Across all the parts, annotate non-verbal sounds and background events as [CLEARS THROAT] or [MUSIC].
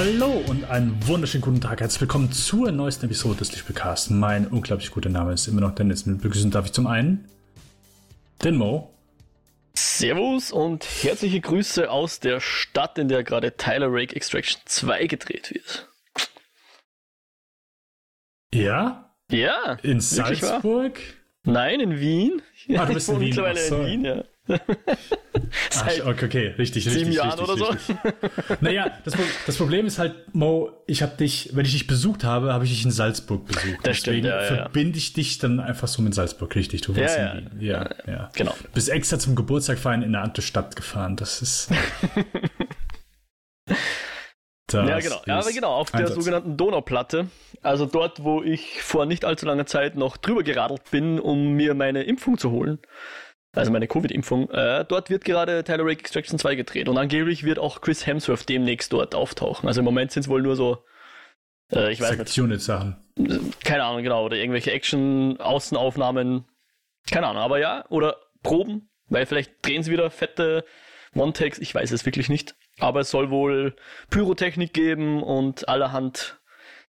Hallo und einen wunderschönen guten Tag. Herzlich willkommen zur neuesten Episode des Lichtspielcasts. Mein unglaublich guter Name ist immer noch Dennis. Mit begrüßen darf ich zum einen den Mo. Servus und herzliche Grüße aus der Stadt, in der gerade Tyler Rake Extraction 2 gedreht wird. Ja? Ja. In Salzburg? Nein, in Wien. Ah, du bist in [LAUGHS] Wien. mittlerweile in Wien, ja. [LAUGHS] Ach, okay, okay, richtig, richtig. Sieben Jahren richtig, oder richtig. so. naja, das, das, Problem ist halt, Mo, ich habe dich, wenn ich dich besucht habe, habe ich dich in Salzburg besucht. Das Deswegen stimmt, ja, ja. verbinde ich dich dann einfach so mit Salzburg, richtig. Du warst ja, in Wien. Ja, ja, ja. Genau. Bist extra zum Geburtstag feiern in eine andere Stadt gefahren. Das ist. [LAUGHS] Das ja, genau. Ja, aber genau, auf Einsatz. der sogenannten Donauplatte. Also dort, wo ich vor nicht allzu langer Zeit noch drüber geradelt bin, um mir meine Impfung zu holen also meine Covid-Impfung, äh, dort wird gerade Tyler Rake Extraction 2 gedreht und angeblich wird auch Chris Hemsworth demnächst dort auftauchen. Also im Moment sind es wohl nur so, äh, ich weiß nicht. Sachen. Keine Ahnung, genau, oder irgendwelche Action-Außenaufnahmen. Keine Ahnung, aber ja, oder Proben, weil vielleicht drehen sie wieder fette One-Takes, ich weiß es wirklich nicht. Aber es soll wohl Pyrotechnik geben und allerhand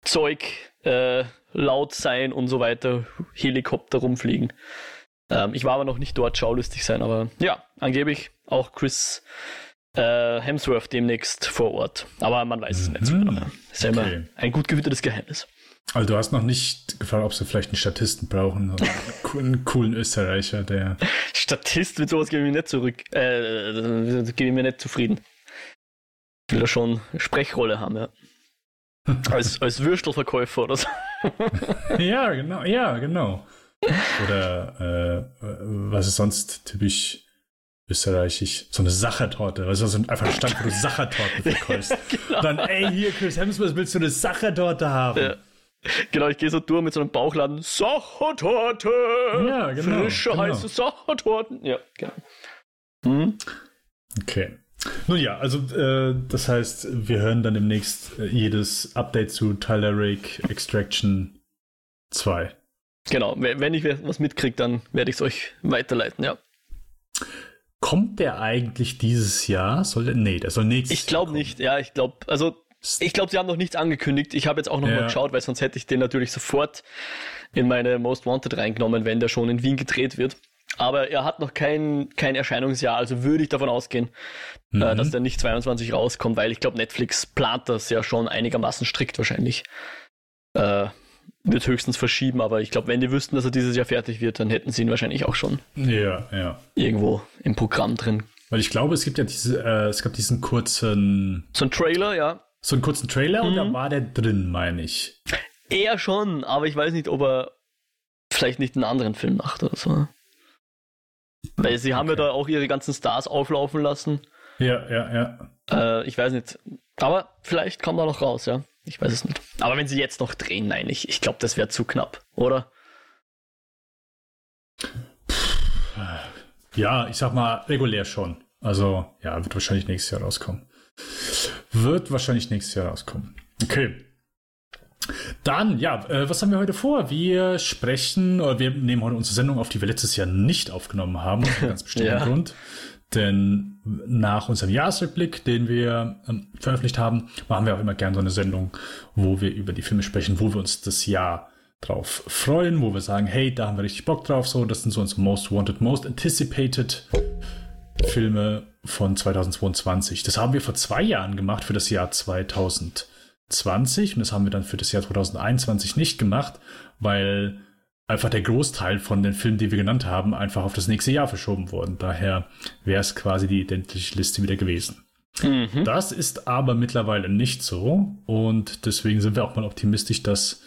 Zeug äh, laut sein und so weiter, Helikopter rumfliegen. Ähm, ich war aber noch nicht dort, schaulustig sein, aber ja, angeblich auch Chris äh, Hemsworth demnächst vor Ort. Aber man weiß es mhm. nicht so genau. Ist ja okay. immer ein gut gewittertes Geheimnis. Also du hast noch nicht gefragt, ob sie vielleicht einen Statisten brauchen, [LAUGHS] einen coolen Österreicher, der... Statist mit sowas gebe ich mir nicht zurück, äh, gebe ich mir nicht zufrieden. Ich will da schon eine Sprechrolle haben, ja. [LAUGHS] als, als Würstelverkäufer oder so. ja, genau, ja, genau. Oder äh, was ist sonst typisch österreichisch? So eine Sachertorte. Also so einfach ein Stand, wo du Sachertorten verkaufst. genau. Dann, ey, hier, Chris Hemsworth, willst du eine Sachertorte haben? Ja. Genau, ich gehe so durch mit so einem Bauchladen. Sachertorte! Ja, genau. Frische, genau. heiße Sachertorten. Ja, genau. Hm? Okay. Nun ja, also äh, das heißt, wir hören dann demnächst äh, jedes Update zu Tyler Rake Extraction 2. Genau, wenn ich was mitkriege, dann werde ich es euch weiterleiten, ja. Kommt der eigentlich dieses Jahr? Soll der, nee, der soll nächstes Ich glaube nicht, ja, ich glaube, also ich glaube, sie haben noch nichts angekündigt. Ich habe jetzt auch noch ja. mal geschaut, weil sonst hätte ich den natürlich sofort in meine Most Wanted reingenommen, wenn der schon in Wien gedreht wird. Aber er hat noch kein, kein Erscheinungsjahr, also würde ich davon ausgehen, äh, mhm. äh, dass der nicht 22 rauskommt, weil ich glaube, Netflix plant das ja schon einigermaßen strikt wahrscheinlich. Äh, wird höchstens verschieben, aber ich glaube, wenn die wüssten, dass er dieses Jahr fertig wird, dann hätten sie ihn wahrscheinlich auch schon ja, ja. irgendwo im Programm drin. Weil ich glaube, es gibt ja diese, äh, es gab diesen kurzen. So ein Trailer, ja. So einen kurzen Trailer mhm. und da war der drin, meine ich. Eher schon, aber ich weiß nicht, ob er vielleicht nicht einen anderen Film macht oder so. Weil sie haben okay. ja da auch ihre ganzen Stars auflaufen lassen. Ja, ja, ja. Äh, ich weiß nicht. Aber vielleicht kommt er noch raus, ja. Ich weiß es nicht. Aber wenn sie jetzt noch drehen, nein, ich, ich glaube, das wäre zu knapp, oder? Ja, ich sag mal, regulär schon. Also, ja, wird wahrscheinlich nächstes Jahr rauskommen. Wird wahrscheinlich nächstes Jahr rauskommen. Okay. Dann, ja, äh, was haben wir heute vor? Wir sprechen, oder wir nehmen heute unsere Sendung auf, die wir letztes Jahr nicht aufgenommen haben, aus einem ganz [LAUGHS] bestimmten ja. Grund. Denn nach unserem Jahresrückblick, den wir ähm, veröffentlicht haben, machen wir auch immer gerne so eine Sendung, wo wir über die Filme sprechen, wo wir uns das Jahr drauf freuen, wo wir sagen, hey, da haben wir richtig Bock drauf, so, das sind so unsere Most Wanted, Most Anticipated Filme von 2022. Das haben wir vor zwei Jahren gemacht für das Jahr 2020 und das haben wir dann für das Jahr 2021 nicht gemacht, weil einfach der Großteil von den Filmen, die wir genannt haben, einfach auf das nächste Jahr verschoben worden. Daher wäre es quasi die identische Liste wieder gewesen. Mhm. Das ist aber mittlerweile nicht so und deswegen sind wir auch mal optimistisch, dass,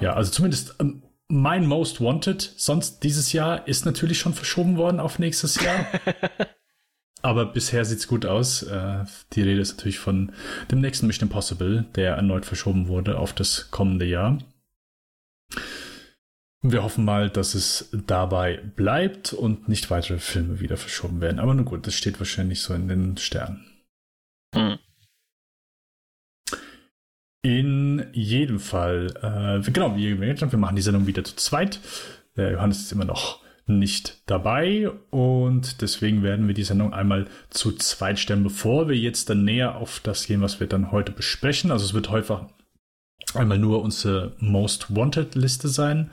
ja, also zumindest ähm, mein Most Wanted sonst dieses Jahr ist natürlich schon verschoben worden auf nächstes Jahr. [LAUGHS] aber bisher sieht's gut aus. Äh, die Rede ist natürlich von dem nächsten Mission Impossible, der erneut verschoben wurde auf das kommende Jahr. Wir hoffen mal, dass es dabei bleibt und nicht weitere Filme wieder verschoben werden. Aber nun gut, das steht wahrscheinlich so in den Sternen. Hm. In jedem Fall, äh, genau, wie gesagt, wir machen die Sendung wieder zu zweit. Der Johannes ist immer noch nicht dabei und deswegen werden wir die Sendung einmal zu zweit stellen, bevor wir jetzt dann näher auf das gehen, was wir dann heute besprechen. Also es wird häufig einmal nur unsere Most Wanted Liste sein.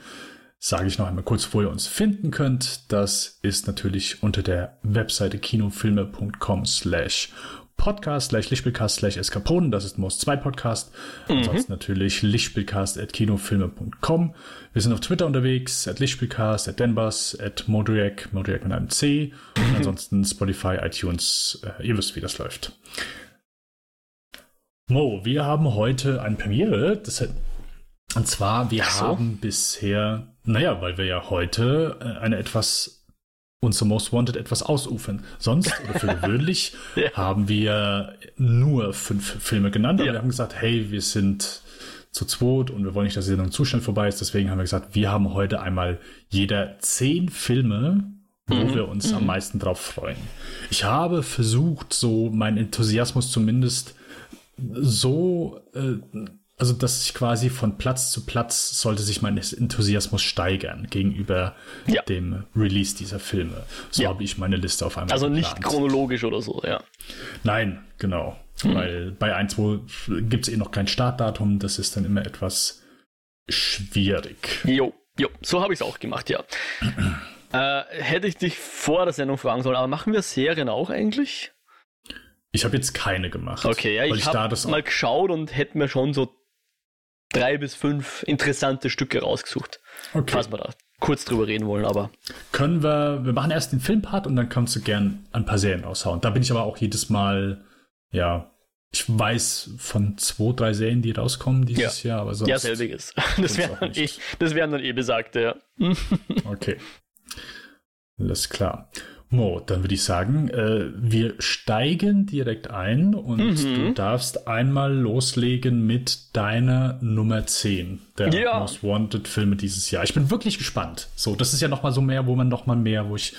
Sage ich noch einmal kurz, wo ihr uns finden könnt. Das ist natürlich unter der Webseite kinofilme.com slash Podcast slash Lichtspielcast slash Eskapoden. Das ist Most 2 Podcast. Mhm. Ansonsten natürlich Lichtspielcast at kinofilme.com. Wir sind auf Twitter unterwegs, at Lichtspielcast, at Denbus, at Modriac, Modriac mit einem C. Und ansonsten Spotify, iTunes. Äh, ihr wisst, wie das läuft. Mo, wir haben heute eine Premiere. Das und zwar, wir so. haben bisher, naja, weil wir ja heute äh, eine etwas unser Most Wanted etwas ausufern. Sonst oder für [LAUGHS] gewöhnlich ja. haben wir nur fünf Filme genannt, aber ja. wir haben gesagt, hey, wir sind zu zweit und wir wollen nicht, dass die Sendung zu schnell vorbei ist. Deswegen haben wir gesagt, wir haben heute einmal jeder zehn Filme, wo mhm. wir uns mhm. am meisten drauf freuen. Ich habe versucht, so meinen Enthusiasmus zumindest so äh, also dass ich quasi von Platz zu Platz sollte sich mein Enthusiasmus steigern gegenüber ja. dem Release dieser Filme. So ja. habe ich meine Liste auf einmal. Also geplant. nicht chronologisch oder so, ja. Nein, genau. Hm. Weil bei 1, 2 gibt es eh noch kein Startdatum, das ist dann immer etwas schwierig. Jo, jo, so habe ich es auch gemacht, ja. äh, hätte ich dich vor der Sendung fragen sollen, aber machen wir Serien auch eigentlich? Ich habe jetzt keine gemacht. Okay, ja, ich, ich habe mal geschaut und hätte mir schon so drei bis fünf interessante Stücke rausgesucht. Okay. Falls wir da kurz drüber reden wollen, aber. Können wir, wir machen erst den Filmpart und dann kannst du gern ein paar Serien raushauen. Da bin ich aber auch jedes Mal, ja, ich weiß von zwei, drei Serien, die rauskommen dieses ja. Jahr, aber sonst. Ja, selbiges. [LAUGHS] Das wären dann, eh, wär dann eh besagte, ja. [LAUGHS] okay. Alles klar. Mo, dann würde ich sagen, äh, wir steigen direkt ein und mhm. du darfst einmal loslegen mit deiner Nummer 10 der ja. Most Wanted Filme dieses Jahr. Ich bin wirklich gespannt. So, das ist ja nochmal so mehr, wo man nochmal mehr, wo ich,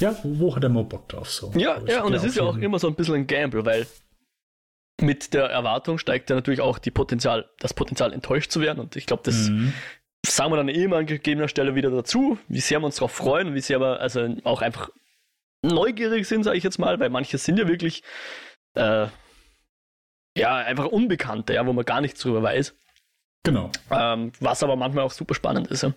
ja, wo, wo hat der Mo Bock drauf? So, ja, ja, und es ist ja auch immer so ein bisschen ein Gamble, weil mit der Erwartung steigt ja natürlich auch die Potenzial, das Potenzial enttäuscht zu werden und ich glaube, das mhm sagen wir dann immer an gegebener Stelle wieder dazu, wie sehr wir uns darauf freuen, wie sehr wir also auch einfach neugierig sind, sage ich jetzt mal, weil manche sind ja wirklich äh, ja einfach Unbekannte, ja, wo man gar nichts drüber weiß. Genau. Ähm, was aber manchmal auch super spannend ist. Ja.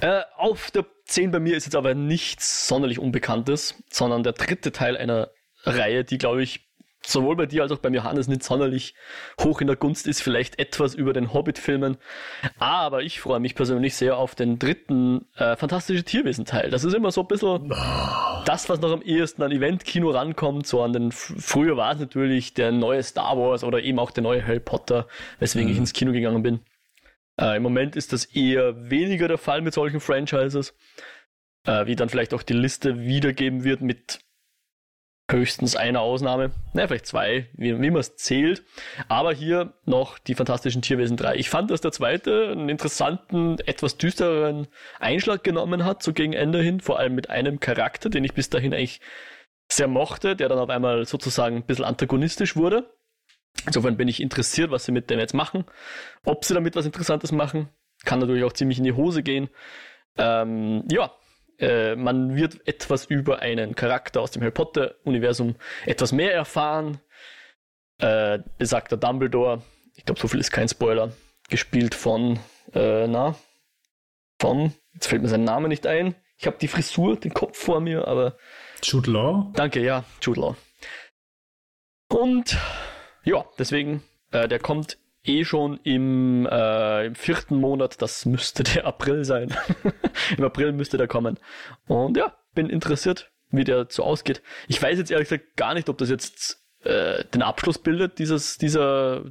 Äh, auf der 10 bei mir ist jetzt aber nichts sonderlich Unbekanntes, sondern der dritte Teil einer Reihe, die, glaube ich, sowohl bei dir als auch beim Johannes nicht sonderlich hoch in der Gunst ist, vielleicht etwas über den Hobbit-Filmen. Aber ich freue mich persönlich sehr auf den dritten äh, Fantastische Tierwesen-Teil. Das ist immer so ein bisschen oh. das, was noch am ehesten an Event-Kino rankommt. So an den, früher war es natürlich der neue Star Wars oder eben auch der neue Harry Potter, weswegen mhm. ich ins Kino gegangen bin. Äh, Im Moment ist das eher weniger der Fall mit solchen Franchises. Äh, wie dann vielleicht auch die Liste wiedergeben wird mit höchstens eine Ausnahme, naja, vielleicht zwei, wie, wie man es zählt. Aber hier noch die Fantastischen Tierwesen 3. Ich fand, dass der zweite einen interessanten, etwas düstereren Einschlag genommen hat, so gegen Ende hin, vor allem mit einem Charakter, den ich bis dahin eigentlich sehr mochte, der dann auf einmal sozusagen ein bisschen antagonistisch wurde. Insofern bin ich interessiert, was sie mit dem jetzt machen. Ob sie damit was Interessantes machen, kann natürlich auch ziemlich in die Hose gehen. Ähm, ja, äh, man wird etwas über einen Charakter aus dem Harry Potter-Universum etwas mehr erfahren. Äh, besagter Dumbledore, ich glaube, so viel ist kein Spoiler, gespielt von, äh, na, von, jetzt fällt mir sein Name nicht ein. Ich habe die Frisur, den Kopf vor mir, aber. Jude Law? Danke, ja, Jude Law. Und ja, deswegen, äh, der kommt eh schon im, äh, im vierten Monat, das müsste der April sein. [LAUGHS] Im April müsste der kommen. Und ja, bin interessiert, wie der so ausgeht. Ich weiß jetzt ehrlich gesagt gar nicht, ob das jetzt äh, den Abschluss bildet, dieses, dieser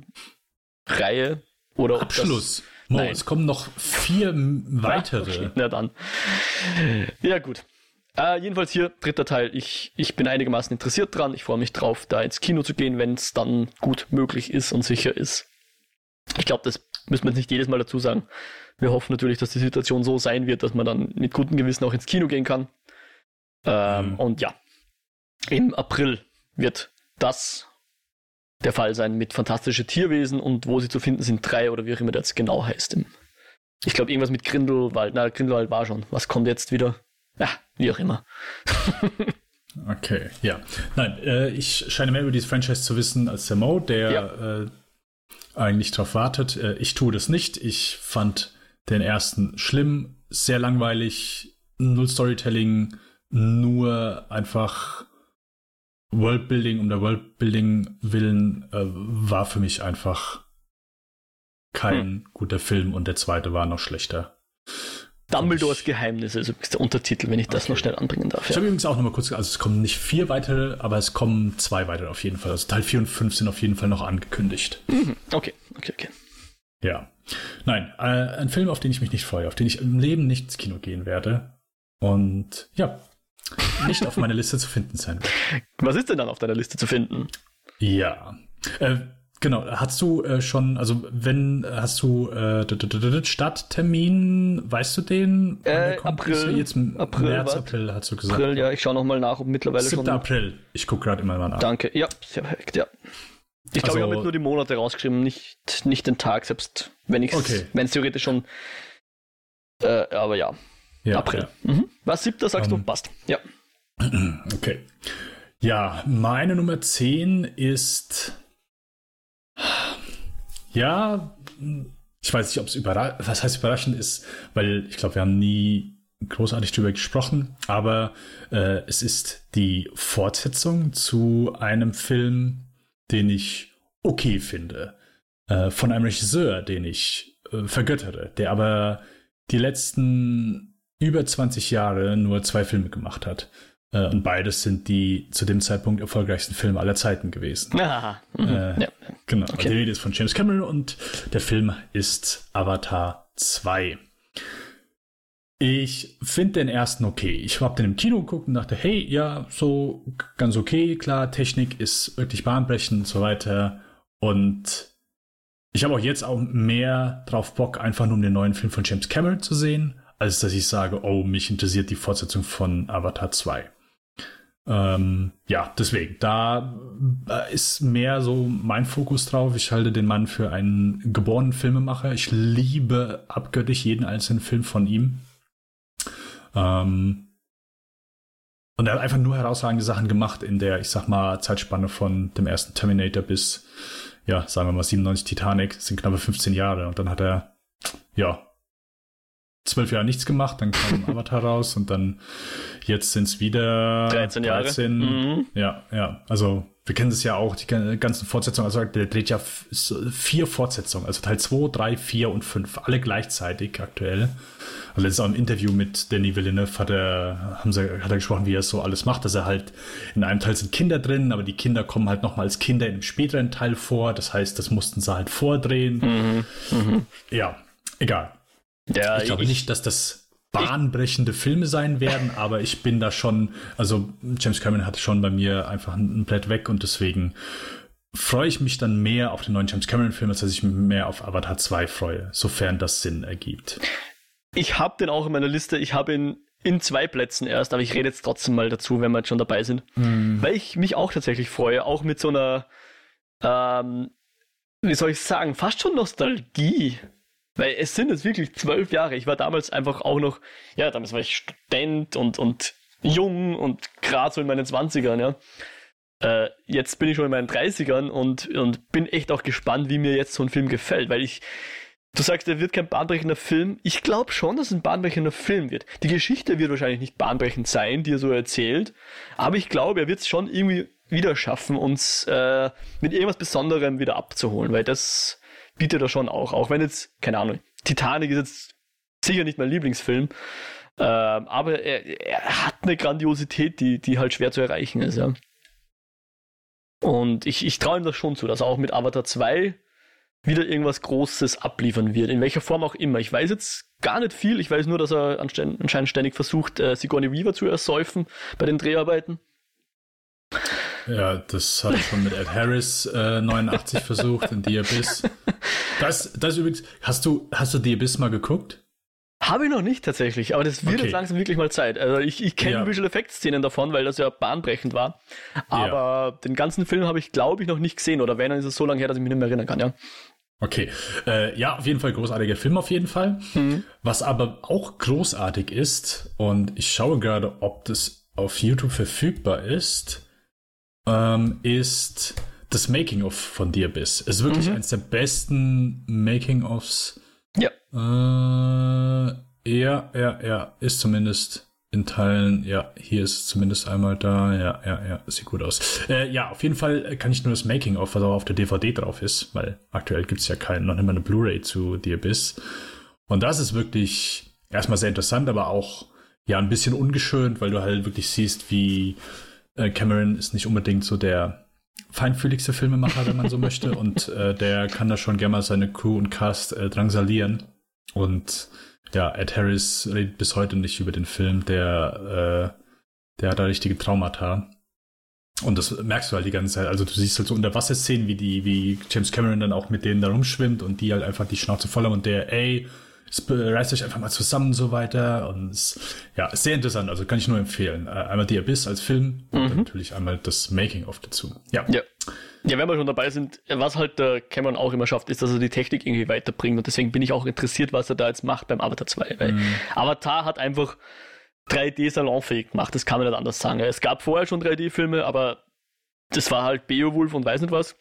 Reihe. Oder Abschluss. Mo, es kommen noch vier weitere. Ja, dann. Ja, gut. Äh, jedenfalls hier, dritter Teil. Ich, ich bin einigermaßen interessiert dran. Ich freue mich drauf, da ins Kino zu gehen, wenn es dann gut möglich ist und sicher ist. Ich glaube, das müssen wir jetzt nicht jedes Mal dazu sagen. Wir hoffen natürlich, dass die Situation so sein wird, dass man dann mit gutem Gewissen auch ins Kino gehen kann. Ähm, mhm. Und ja, im April wird das der Fall sein mit fantastische Tierwesen und wo sie zu finden sind, drei oder wie auch immer das genau heißt. Ich glaube, irgendwas mit Grindelwald. Na, Grindelwald war schon. Was kommt jetzt wieder? ja, wie auch immer. [LAUGHS] okay, ja. Nein, äh, ich scheine mehr über dieses Franchise zu wissen als der Mo, der ja. äh, eigentlich darauf wartet. Äh, ich tue das nicht. Ich fand den ersten schlimm, sehr langweilig, null Storytelling, nur einfach Worldbuilding um der Worldbuilding willen äh, war für mich einfach kein hm. guter Film und der zweite war noch schlechter. Dumbledores Geheimnisse ist übrigens der Untertitel, wenn ich das okay. noch schnell anbringen darf. Ja. Ich habe übrigens auch noch mal kurz, also es kommen nicht vier weitere, aber es kommen zwei weitere auf jeden Fall. Also Teil 4 und 5 sind auf jeden Fall noch angekündigt. Mhm. Okay, okay, okay. Ja. Nein, äh, ein Film, auf den ich mich nicht freue, auf den ich im Leben nicht ins Kino gehen werde. Und ja, nicht auf meiner Liste zu finden sein. [LAUGHS] Was ist denn dann auf deiner Liste zu finden? Ja. Äh, Genau, hast du äh, schon, also wenn, hast du äh, Starttermin, weißt du den? Äh, April. Jetzt April, März, was? April, hast du gesagt. April, ja, ich schaue nochmal nach, ob mittlerweile 7. schon... April, ich gucke gerade immer mal nach. Danke, ja, sehr perfekt, ja. Ich glaube, also, ich habe jetzt nur die Monate rausgeschrieben, nicht, nicht den Tag, selbst wenn ich okay. wenn es theoretisch schon, äh, aber ja, ja April. Ja. Mhm. Was, siebter sagst um, du? Ähm. Passt, ja. [CLEARS THROAT] Okay. Ja, meine Nummer 10 ist ja, ich weiß nicht, ob es überraschend, was heißt überraschend ist, weil ich glaube, wir haben nie großartig drüber gesprochen, aber äh, es ist die Fortsetzung zu einem Film, den ich okay finde, äh, von einem Regisseur, den ich äh, vergöttere, der aber die letzten über 20 Jahre nur zwei Filme gemacht hat. Äh, und beides sind die zu dem Zeitpunkt erfolgreichsten Filme aller Zeiten gewesen. Aha. Mhm. Äh, ja. Genau. Okay. Die Rede ist von James Cameron und der Film ist Avatar 2. Ich finde den ersten okay. Ich habe den im Kino geguckt und dachte, hey, ja, so ganz okay, klar, Technik ist wirklich bahnbrechend und so weiter. Und ich habe auch jetzt auch mehr drauf Bock, einfach nur um den neuen Film von James Cameron zu sehen, als dass ich sage, oh, mich interessiert die Fortsetzung von Avatar 2. Ähm, ja, deswegen, da äh, ist mehr so mein Fokus drauf. Ich halte den Mann für einen geborenen Filmemacher. Ich liebe abgöttisch jeden einzelnen Film von ihm. Ähm, und er hat einfach nur herausragende Sachen gemacht in der, ich sag mal, Zeitspanne von dem ersten Terminator bis, ja, sagen wir mal 97 Titanic. Das sind knappe 15 Jahre. Und dann hat er, ja, zwölf Jahre nichts gemacht, dann kam [LAUGHS] Avatar raus und dann jetzt sind es wieder 13 Jahre. 13. Mhm. Ja, ja. Also wir kennen das ja auch, die ganzen Fortsetzungen, also der dreht ja vier Fortsetzungen, also Teil 2, 3, 4 und 5, alle gleichzeitig aktuell. Also letztes auch im Interview mit Danny Villeneuve hat er, haben sie, hat er gesprochen, wie er es so alles macht, dass er halt in einem Teil sind Kinder drin, aber die Kinder kommen halt nochmal als Kinder in einem späteren Teil vor. Das heißt, das mussten sie halt vordrehen. Mhm. Mhm. Ja, egal. Ja, ich glaube ich, nicht, dass das bahnbrechende Filme sein werden, [LAUGHS] aber ich bin da schon, also James Cameron hatte schon bei mir einfach ein Blatt weg und deswegen freue ich mich dann mehr auf den neuen James Cameron Film, als dass ich mich mehr auf Avatar 2 freue, sofern das Sinn ergibt. Ich habe den auch in meiner Liste, ich habe ihn in zwei Plätzen erst, aber ich rede jetzt trotzdem mal dazu, wenn wir jetzt schon dabei sind, mm. weil ich mich auch tatsächlich freue, auch mit so einer, ähm, wie soll ich sagen, fast schon Nostalgie weil es sind jetzt wirklich zwölf Jahre. Ich war damals einfach auch noch, ja, damals war ich Student und, und jung und gerade so in meinen Zwanzigern, ja. Äh, jetzt bin ich schon in meinen 30ern und, und bin echt auch gespannt, wie mir jetzt so ein Film gefällt, weil ich, du sagst, er wird kein bahnbrechender Film. Ich glaube schon, dass es ein bahnbrechender Film wird. Die Geschichte wird wahrscheinlich nicht bahnbrechend sein, die er so erzählt, aber ich glaube, er wird es schon irgendwie wieder schaffen, uns äh, mit irgendwas Besonderem wieder abzuholen, weil das bietet er schon auch. Auch wenn jetzt, keine Ahnung, Titanic ist jetzt sicher nicht mein Lieblingsfilm, äh, aber er, er, hat eine Grandiosität, die, die halt schwer zu erreichen ist, ja. Und ich, ich traue ihm das schon zu, dass er auch mit Avatar 2 wieder irgendwas Großes abliefern wird, in welcher Form auch immer. Ich weiß jetzt gar nicht viel, ich weiß nur, dass er anscheinend ständig versucht, äh, Sigourney Weaver zu ersäufen bei den Dreharbeiten. Ja, das hat schon mit Ed Harris äh, 89 versucht in The Abyss. Das, das übrigens, hast du, hast du The Abyss mal geguckt? Habe ich noch nicht tatsächlich, aber das wird okay. jetzt langsam wirklich mal Zeit. Also ich, ich kenne ja. Visual Effects Szenen davon, weil das ja bahnbrechend war. Aber ja. den ganzen Film habe ich, glaube ich, noch nicht gesehen. Oder wenn, dann ist es so lange her, dass ich mich nicht mehr erinnern kann, ja. Okay, äh, ja, auf jeden Fall großartiger Film auf jeden Fall. Mhm. Was aber auch großartig ist, und ich schaue gerade, ob das auf YouTube verfügbar ist, ähm, ist das Making-of von The Abyss. Es ist wirklich mhm. eines der besten Making-ofs. Ja. Äh, ja, ja, ja, ist zumindest in Teilen, ja, hier ist zumindest einmal da, ja, ja, ja, sieht gut aus. Äh, ja, auf jeden Fall kann ich nur das Making-of, was auch auf der DVD drauf ist, weil aktuell gibt es ja kein, noch nicht mal eine Blu-ray zu The Abyss. Und das ist wirklich erstmal sehr interessant, aber auch ja ein bisschen ungeschönt, weil du halt wirklich siehst, wie Cameron ist nicht unbedingt so der feinfühligste Filmemacher, wenn man so möchte, [LAUGHS] und äh, der kann da schon gerne mal seine Crew und Cast äh, drangsalieren. Und ja, Ed Harris redet bis heute nicht über den Film, der, äh, der hat da richtige Traumata. Und das merkst du halt die ganze Zeit. Also du siehst halt so Unterwasserszenen, wie die, wie James Cameron dann auch mit denen da rumschwimmt und die halt einfach die Schnauze voll haben und der, ey, reißt euch einfach mal zusammen und so weiter. Und es, ja, sehr interessant. Also kann ich nur empfehlen. Äh, einmal The Abyss als Film mhm. und natürlich einmal das Making-of dazu. Ja. ja. Ja, wenn wir schon dabei sind, was halt der Cameron auch immer schafft, ist, dass er die Technik irgendwie weiterbringt. Und deswegen bin ich auch interessiert, was er da jetzt macht beim Avatar 2. Weil mm. Avatar hat einfach 3D salonfähig gemacht, das kann man nicht anders sagen. Es gab vorher schon 3D-Filme, aber das war halt Beowulf und weiß nicht was.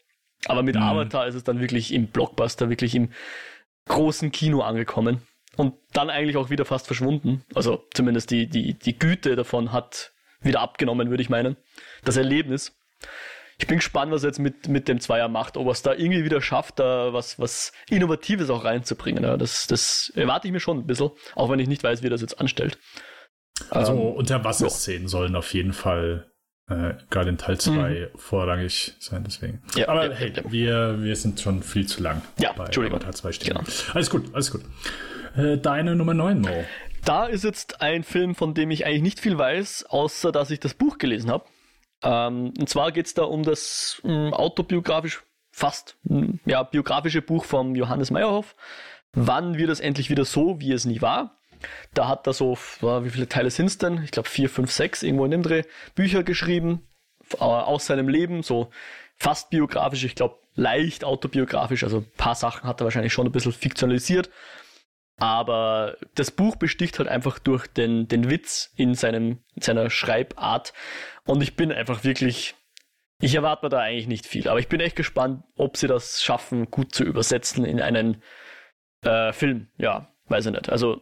Aber mit mm. Avatar ist es dann wirklich im Blockbuster, wirklich im großen Kino angekommen. Und dann eigentlich auch wieder fast verschwunden. Also zumindest die, die, die Güte davon hat wieder abgenommen, würde ich meinen. Das Erlebnis ich bin gespannt, was er jetzt mit, mit dem Zweier macht, ob er es da irgendwie wieder schafft, da was, was Innovatives auch reinzubringen. Ja, das, das erwarte ich mir schon ein bisschen, auch wenn ich nicht weiß, wie er das jetzt anstellt. Also ähm, Unterwasserszenen ja. sollen auf jeden Fall äh, gerade in Teil 2 mhm. vorrangig sein, deswegen. Ja, Aber ja, hey, ja. Wir, wir sind schon viel zu lang ja, bei Entschuldigung. Teil 2 stehen. Genau. Alles gut, alles gut. Äh, deine Nummer 9, Mo. Da ist jetzt ein Film, von dem ich eigentlich nicht viel weiß, außer dass ich das Buch gelesen habe. Ähm, und zwar geht es da um das ähm, autobiografisch, fast hm, ja, biografische Buch von Johannes Meyerhoff. Wann wird es endlich wieder so, wie es nie war? Da hat er so, wie viele Teile sind es denn? Ich glaube vier, fünf, sechs, irgendwo in dem Dreh, Bücher geschrieben aus seinem Leben, so fast biografisch, ich glaube leicht autobiografisch, also ein paar Sachen hat er wahrscheinlich schon ein bisschen fiktionalisiert. Aber das Buch besticht halt einfach durch den, den Witz in, seinem, in seiner Schreibart. Und ich bin einfach wirklich, ich erwarte mir da eigentlich nicht viel. Aber ich bin echt gespannt, ob sie das schaffen, gut zu übersetzen in einen äh, Film. Ja, weiß ich nicht. Also,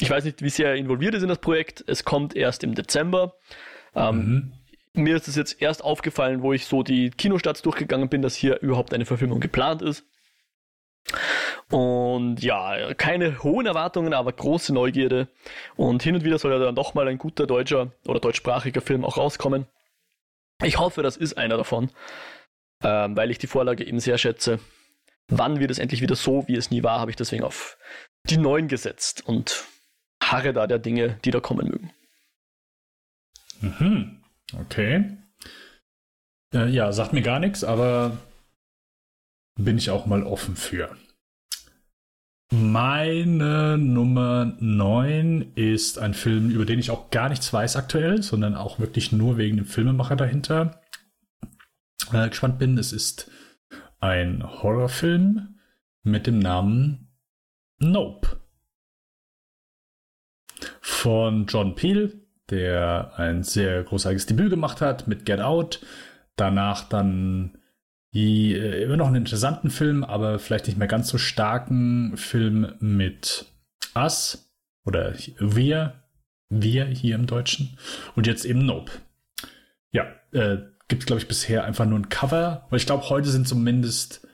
ich weiß nicht, wie sehr er involviert ist in das Projekt. Es kommt erst im Dezember. Ähm, mhm. Mir ist es jetzt erst aufgefallen, wo ich so die Kinostarts durchgegangen bin, dass hier überhaupt eine Verfilmung geplant ist. Und ja, keine hohen Erwartungen, aber große Neugierde. Und hin und wieder soll ja dann doch mal ein guter deutscher oder deutschsprachiger Film auch rauskommen. Ich hoffe, das ist einer davon, ähm, weil ich die Vorlage eben sehr schätze. Wann wird es endlich wieder so, wie es nie war, habe ich deswegen auf die neuen gesetzt und harre da der Dinge, die da kommen mögen. Mhm. Okay. Äh, ja, sagt mir gar nichts, aber bin ich auch mal offen für. Meine Nummer 9 ist ein Film, über den ich auch gar nichts weiß aktuell, sondern auch wirklich nur wegen dem Filmemacher dahinter äh, gespannt bin. Es ist ein Horrorfilm mit dem Namen Nope. Von John Peel, der ein sehr großartiges Debüt gemacht hat mit Get Out. Danach dann die, äh, immer noch einen interessanten Film, aber vielleicht nicht mehr ganz so starken Film mit Us oder Wir, Wir hier im Deutschen und jetzt eben Nope. Ja, äh, gibt glaube ich bisher einfach nur ein Cover, weil ich glaube heute sind zumindest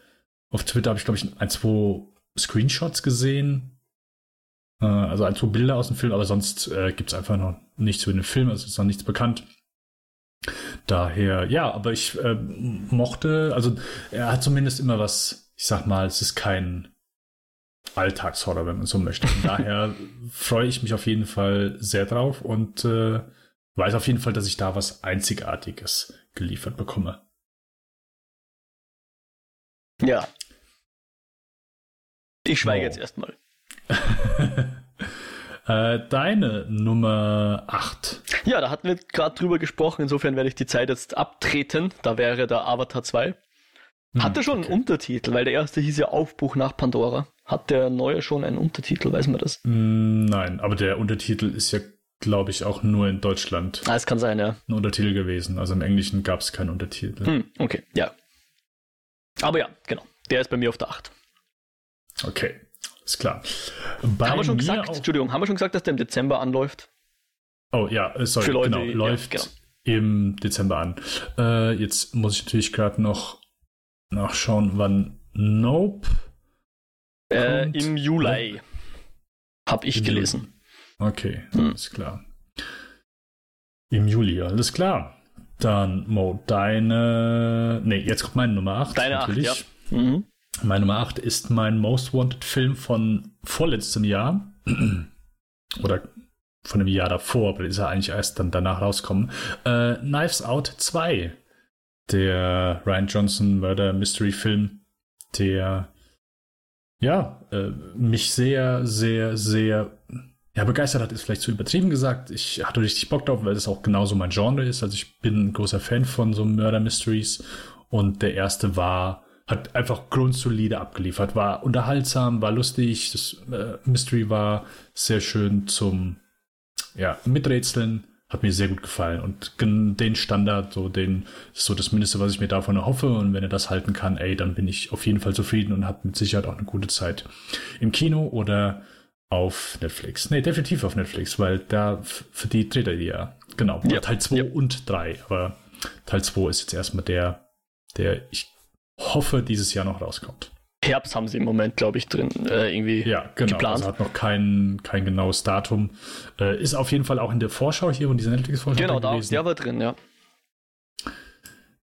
auf Twitter habe ich glaube ich ein, zwei Screenshots gesehen, äh, also ein, zwei Bilder aus dem Film, aber sonst äh, gibt es einfach noch nichts über den Film, also ist noch nichts bekannt. Daher, ja, aber ich äh, mochte, also er hat zumindest immer was, ich sag mal, es ist kein Alltagshorror, wenn man so möchte. Von daher [LAUGHS] freue ich mich auf jeden Fall sehr drauf und äh, weiß auf jeden Fall, dass ich da was Einzigartiges geliefert bekomme. Ja. Ich schweige oh. jetzt erstmal. [LAUGHS] Äh, deine Nummer 8. Ja, da hatten wir gerade drüber gesprochen. Insofern werde ich die Zeit jetzt abtreten. Da wäre der Avatar 2. Hat der schon okay. einen Untertitel? Weil der erste hieß ja Aufbruch nach Pandora. Hat der neue schon einen Untertitel? Weiß man das? Mm, Nein, aber der Untertitel ist ja, glaube ich, auch nur in Deutschland Ah, es kann sein, ja. ein Untertitel gewesen. Also im Englischen gab es keinen Untertitel. Hm, okay, ja. Aber ja, genau. Der ist bei mir auf der 8. Okay, ist klar. Bei haben wir schon gesagt, auch- Entschuldigung, haben wir schon gesagt, dass der im Dezember anläuft? Oh ja, äh, sorry, Für Leute, genau, ja, läuft genau. im Dezember an. Äh, jetzt muss ich natürlich gerade noch nachschauen, wann Nope. Äh, Im Juli. Hab ich Im gelesen. Okay, Hm. alles klar. Im Juli, alles klar. Dann, Mo, deine. Nee, jetzt kommt meine Nummer 8. Deine 8, natürlich. ja. Mhm. Meine Nummer 8 ist mein Most Wanted Film von vorletztem Jahr. [CLEARS THROAT] Oder von dem Jahr davor, aber ist er eigentlich erst dann danach rauskommen. Äh, Knives Out 2. Der Ryan Johnson Murder Mystery Film, der ja, äh, mich sehr, sehr, sehr ja, begeistert hat, ist vielleicht zu übertrieben gesagt. Ich hatte richtig Bock drauf, weil das auch genauso mein Genre ist. Also ich bin ein großer Fan von so Murder Mysteries. Und der erste war, hat einfach grundsolide abgeliefert, war unterhaltsam, war lustig. Das äh, Mystery war sehr schön zum ja, Miträtseln. Hat mir sehr gut gefallen. Und den Standard, so den, ist so das Mindeste, was ich mir davon erhoffe. Und wenn er das halten kann, ey, dann bin ich auf jeden Fall zufrieden und habe mit Sicherheit auch eine gute Zeit im Kino oder auf Netflix. Nee, definitiv auf Netflix, weil da für die dreht er die ja. Genau. Ja. Teil 2 Ja. und 3. Aber Teil 2 ist jetzt erstmal der, der ich hoffe, dieses Jahr noch rauskommt. Herbst haben sie im Moment, glaube ich, drin. Äh, irgendwie Ja, genau. geplant. Also hat noch kein, kein genaues Datum. Äh, ist auf jeden Fall auch in der Vorschau hier und dieser Netflix-Vorschau genau, da, gewesen. der war drin, ja.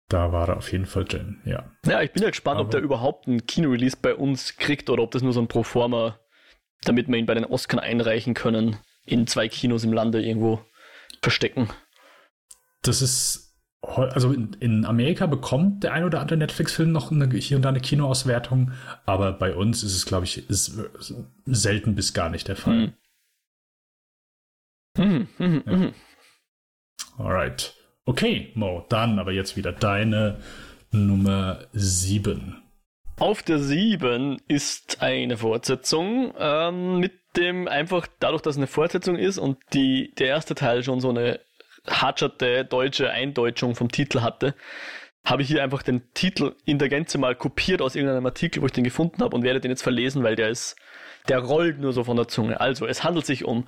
Da war er auf jeden Fall drin, ja. Ja, ich bin ja gespannt, ob Aber- der überhaupt einen Kino-Release bei uns kriegt oder ob das nur so ein Proforma, damit wir ihn bei den Oscars einreichen können, in zwei Kinos im Lande irgendwo verstecken. Das ist, also in, in Amerika bekommt der ein oder andere Netflix-Film noch eine, hier und da eine Kinoauswertung, aber bei uns ist es, glaube ich, ist selten bis gar nicht der Fall. Mhm. Mhm, Ja. mhm. Alright. Okay, Mo, dann aber jetzt wieder deine Nummer 7. Auf der 7 ist eine Fortsetzung ähm, mit dem einfach dadurch, dass es eine Fortsetzung ist und die, der erste Teil schon so eine hatscherte deutsche Eindeutschung vom Titel hatte, habe ich hier einfach den Titel in der Gänze mal kopiert aus irgendeinem Artikel, wo ich den gefunden habe und werde den jetzt verlesen, weil der ist, der rollt nur so von der Zunge. Also, es handelt sich um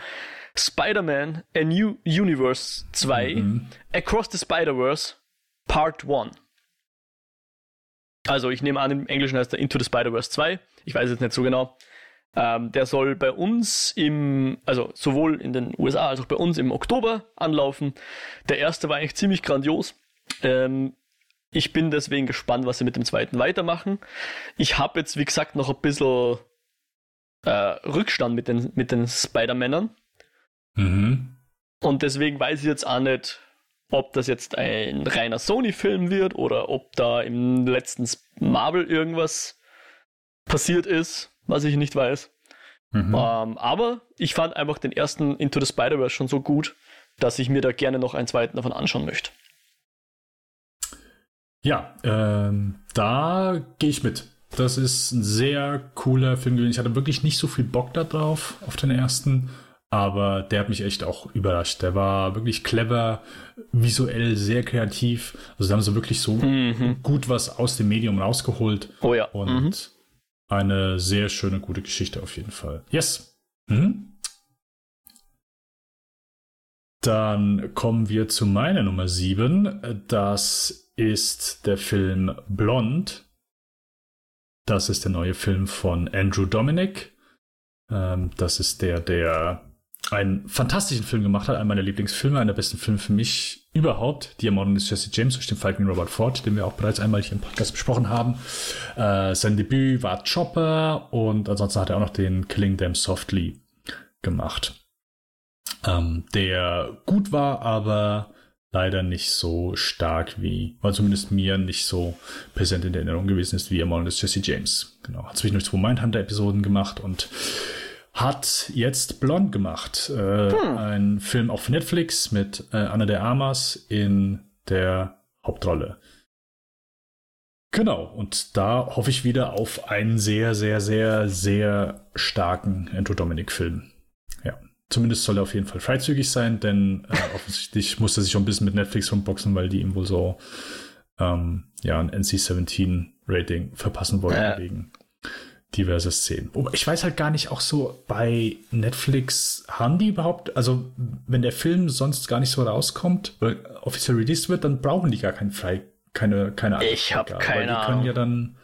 Spider-Man A New Universe 2 Mhm. Across the Spider-Verse Part 1. Also ich nehme an, im Englischen heißt er Into the Spider-Verse 2. Ich weiß jetzt nicht so genau. Ähm, der soll bei uns im, also sowohl in den USA als auch bei uns im Oktober anlaufen. Der erste war eigentlich ziemlich grandios. Ähm, ich bin deswegen gespannt, was sie mit dem zweiten weitermachen. Ich habe jetzt, wie gesagt, noch ein bisschen äh, Rückstand mit den, mit den Spider-Männern. Mhm. Und deswegen weiß ich jetzt auch nicht, ob das jetzt ein reiner Sony-Film wird oder ob da im letzten Marvel irgendwas passiert ist, was ich nicht weiß. Mhm. Ähm, aber ich fand einfach den ersten Into the Spider-Verse schon so gut, dass ich mir da gerne noch einen zweiten davon anschauen möchte. Ja, ähm, da gehe ich mit. Das ist ein sehr cooler Film gewesen. Ich hatte wirklich nicht so viel Bock da drauf, auf den ersten. Aber der hat mich echt auch überrascht. Der war wirklich clever, visuell sehr kreativ. Also da haben sie wirklich so Mhm. gut was aus dem Medium rausgeholt. Oh ja. Und Mhm. Eine sehr schöne, gute Geschichte auf jeden Fall. Yes. Mhm. Dann kommen wir zu meiner Nummer 7. Das ist der Film Blond. Das ist der neue Film von Andrew Dominic. Ähm, das ist der, der einen fantastischen Film gemacht hat, einer meiner Lieblingsfilme, einer der besten Filme für mich überhaupt. Die Ermordung des Jesse James durch den Falken Robert Ford, den wir auch bereits einmal hier im Podcast besprochen haben. Äh, sein Debüt war Chopper und ansonsten hat er auch noch den Killing Them Softly gemacht. Ähm, der gut war, aber leider nicht so stark wie, weil zumindest mir nicht so präsent in der Erinnerung gewesen ist wie Ermordung des Jesse James. Genau. Hat zwischendurch zwei Mindhunter-Episoden gemacht und hat jetzt Blond gemacht. Äh, Ein Film auf Netflix mit äh, Anna de Armas in der Hauptrolle. Genau, und da hoffe ich wieder auf einen sehr, sehr, sehr, sehr starken Andrew Dominic-Film. Ja, zumindest soll er auf jeden Fall freizügig sein, denn äh, [LAUGHS] offensichtlich muss er sich schon ein bisschen mit Netflix rumboxen, weil die ihm wohl so ähm, ja, ein NC-17-Rating verpassen wollen ja. wegen diverse Szenen. Ich weiß halt gar nicht, auch so bei Netflix haben die überhaupt, also wenn der Film sonst gar nicht so rauskommt, oder offiziell released wird, dann brauchen die gar keinen frei keine, keine Ich habe keine die Ahnung. können ja dann,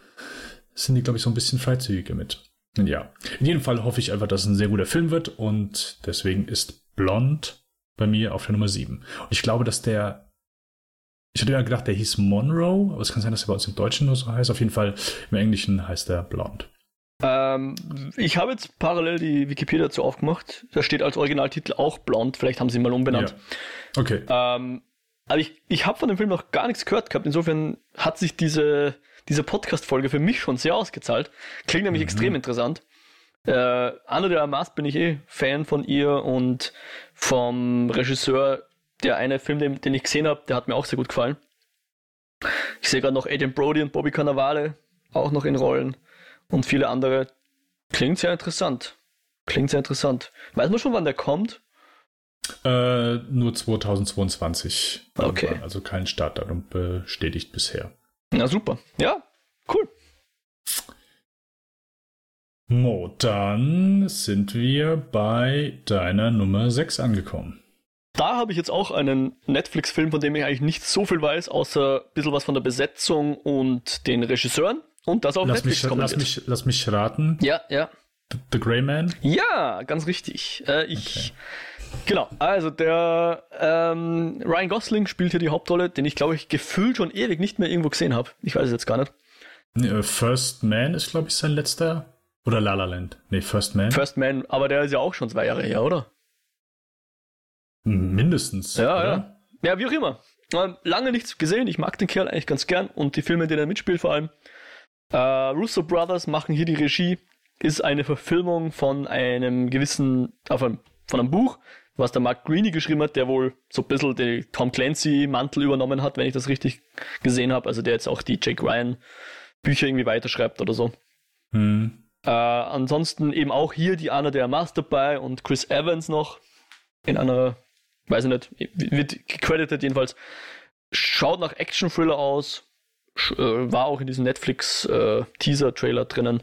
sind die, glaube ich, so ein bisschen freizügiger mit. Ja. In jedem Fall hoffe ich einfach, dass es ein sehr guter Film wird und deswegen ist Blond bei mir auf der Nummer 7. Und ich glaube, dass der, ich hatte ja gedacht, der hieß Monroe, aber es kann sein, dass er bei uns im Deutschen nur so heißt. Auf jeden Fall im Englischen heißt er Blond. Ähm, ich habe jetzt parallel die Wikipedia dazu aufgemacht. Da steht als Originaltitel auch Blond. Vielleicht haben sie ihn mal umbenannt. Ja. Okay. Ähm, aber ich, ich habe von dem Film noch gar nichts gehört gehabt. Insofern hat sich diese, diese Podcast-Folge für mich schon sehr ausgezahlt. Klingt nämlich mhm. extrem interessant. Äh, Anna de Armas bin ich eh Fan von ihr und vom Regisseur, der eine Film, den, den ich gesehen habe, der hat mir auch sehr gut gefallen. Ich sehe gerade noch Adrian Brody und Bobby Cannavale auch noch in Rollen und viele andere. Klingt sehr interessant. Klingt sehr interessant. Weiß man schon, wann der kommt? Äh, nur 2022. Okay. Also kein Startdatum bestätigt bisher. Na super. Ja, cool. Mo, dann sind wir bei deiner Nummer 6 angekommen. Da habe ich jetzt auch einen Netflix-Film, von dem ich eigentlich nicht so viel weiß, außer ein bisschen was von der Besetzung und den Regisseuren. Und das auf lass Netflix mich, lass wird. mich, lass mich raten. Ja, ja. The, The Grey Man? Ja, ganz richtig. Äh, ich. Genau, also der ähm, Ryan Gosling spielt hier die Hauptrolle, den ich glaube ich gefühlt schon ewig nicht mehr irgendwo gesehen habe. Ich weiß es jetzt gar nicht. Nee, äh, First Man ist, glaube ich, sein letzter. Oder La La Land. Nee, First Man. First Man, aber der ist ja auch schon zwei Jahre her, oder? Mindestens. Ja, oder? ja. Ja, wie auch immer. Ähm, lange nichts gesehen. Ich mag den Kerl eigentlich ganz gern und die Filme, in denen er mitspielt vor allem. Äh, Russo Brothers machen hier die Regie. Ist eine Verfilmung von einem gewissen, auf einem, von einem Buch, was der Mark Greene geschrieben hat, der wohl so ein bisschen den Tom Clancy-Mantel übernommen hat, wenn ich das richtig gesehen habe. Also der jetzt auch die Jake Ryan Bücher irgendwie weiterschreibt oder so. Hm. Äh, ansonsten eben auch hier die Anna der Master dabei und Chris Evans noch in einer, weiß ich nicht, wird gecredited jedenfalls. Schaut nach Action-Thriller aus, äh, war auch in diesem Netflix-Teaser-Trailer drinnen.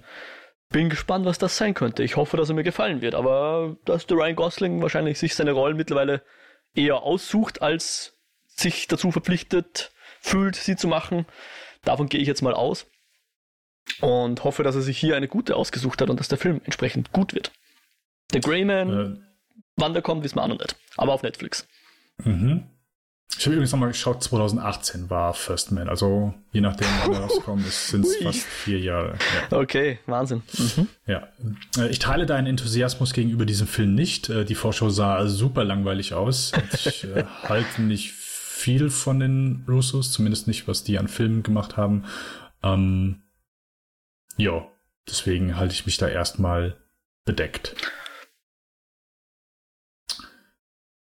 Bin gespannt, was das sein könnte. Ich hoffe, dass er mir gefallen wird, aber dass der Ryan Gosling wahrscheinlich sich seine Rollen mittlerweile eher aussucht, als sich dazu verpflichtet fühlt, sie zu machen. Davon gehe ich jetzt mal aus und hoffe, dass er sich hier eine gute ausgesucht hat und dass der Film entsprechend gut wird. The Grey Man, Äh, wann der kommt, wissen wir auch noch nicht. Aber auf Netflix. mhm. Ich habe übrigens nochmal geschaut, 2018 war First Man. Also je nachdem, wann er [LAUGHS] rauskommt, sind es fast vier Jahre. Ja. Okay, Wahnsinn. Mhm. Ja, Äh, ich teile deinen Enthusiasmus gegenüber diesem Film nicht. Äh, Die Vorschau sah super langweilig aus. Ich äh, [LAUGHS] halte nicht viel von den Russos, zumindest nicht, was die an Filmen gemacht haben. Ähm, ja, deswegen halte ich mich da erstmal bedeckt.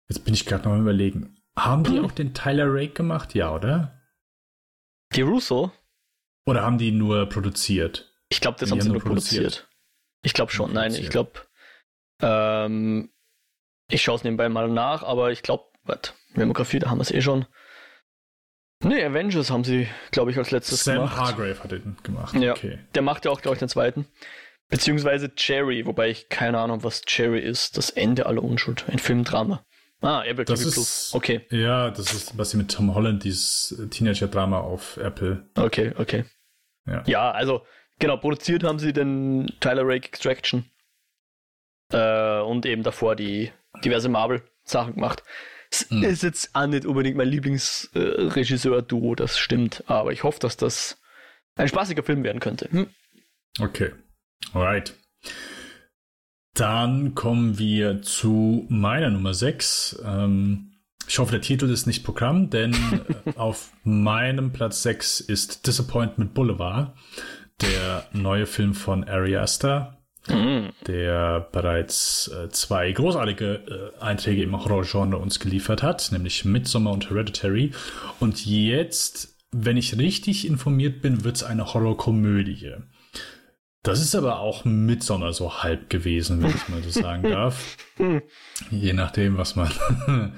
Jetzt bin ich gerade noch am überlegen. Haben die auch den Tyler Rake gemacht? Ja, oder? Die Russo, Oder haben die nur produziert? ich glaube, das Die haben sie nur produziert. produziert. Ich glaube schon, nein, ich glaube, ähm, ich schaue es nebenbei mal nach, aber ich glaube, was, Memografie, da haben wir es eh schon. Nee, Avengers haben sie, glaube ich, als letztes Sam gemacht. Hargrave hat den gemacht. Ja. Okay. Der macht ja auch, glaube ich, den zweiten. Beziehungsweise Cherry, wobei ich keine Ahnung, was Cherry ist. Das Ende aller Unschuld. Ein Filmdrama. Ah, Apple Das TV ist, Plus. Okay, Ja, das ist, was sie mit Tom Holland, dieses äh, Teenager-Drama auf Apple. okay, okay. Ja. Ja, also, genau, produziert haben sie den Tyler Rake Extraction. Äh, und eben davor die diverse Marvel-Sachen gemacht. Es Hm. ist jetzt auch nicht unbedingt mein Lieblingsregisseur-Duo, das stimmt. Aber ich hoffe, dass das ein spaßiger Film werden könnte. Hm. Okay. Alright. Dann kommen wir zu meiner Nummer 6. Ähm, ich hoffe, der Titel ist nicht Programm, denn [LAUGHS] äh, auf meinem Platz 6 ist Disappointment Boulevard, der neue Film von Ari Aster, Mhm. der bereits äh, zwei großartige äh, Einträge im Horrorgenre uns geliefert hat, nämlich Midsommar und Hereditary. Und jetzt wenn ich richtig informiert bin, wird es eine Horrorkomödie. Das ist aber auch Midsommar so halb gewesen, wenn ich mal so sagen [LAUGHS] darf. Je nachdem, was man, [LAUGHS]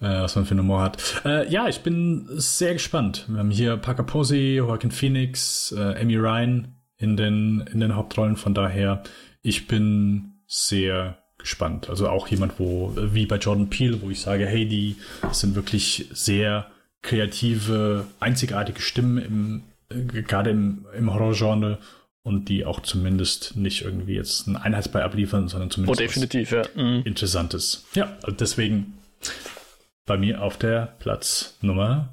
äh, was man für einen Humor hat. Äh, ja, ich bin sehr gespannt. Wir haben hier Parker Posey, Joaquin Phoenix, äh, Amy Ryan in den, in den Hauptrollen. Von daher, ich bin sehr gespannt. Also auch jemand, wo, wie bei Jordan Peele, wo ich sage, hey, die sind wirklich sehr kreative, einzigartige Stimmen im, äh, gerade im, im Horrorgenre und die auch zumindest nicht irgendwie jetzt ein Einheitsbrei abliefern, sondern zumindest oh, definitiv, ja. Mhm. Interessantes. Ja, deswegen bei mir auf der Platz Nummer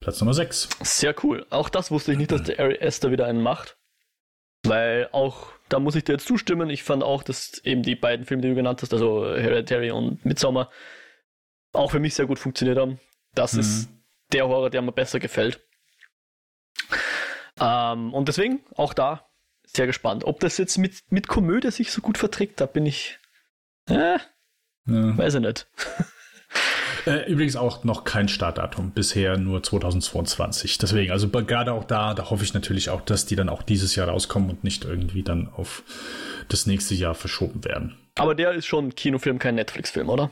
Platz Nummer 6. Sehr cool. Auch das wusste ich nicht, dass der Ari Esther wieder einen macht. Weil auch, da muss ich dir jetzt zustimmen, ich fand auch, dass eben die beiden Filme, die du genannt hast, also Hereditary und Midsommar, auch für mich sehr gut funktioniert haben. Das mhm. ist der Horror, der mir besser gefällt. Ähm, und deswegen auch da sehr gespannt. Ob das jetzt mit, mit Komödie sich so gut verträgt, da bin ich. Äh, ja. Weiß ich nicht. [LAUGHS] Äh, übrigens auch noch kein Startdatum, bisher nur 2022. Deswegen, also gerade auch da, da hoffe ich natürlich auch, dass die dann auch dieses Jahr rauskommen und nicht irgendwie dann auf das nächste Jahr verschoben werden. Aber der ist schon Kinofilm, kein Netflix-Film, oder?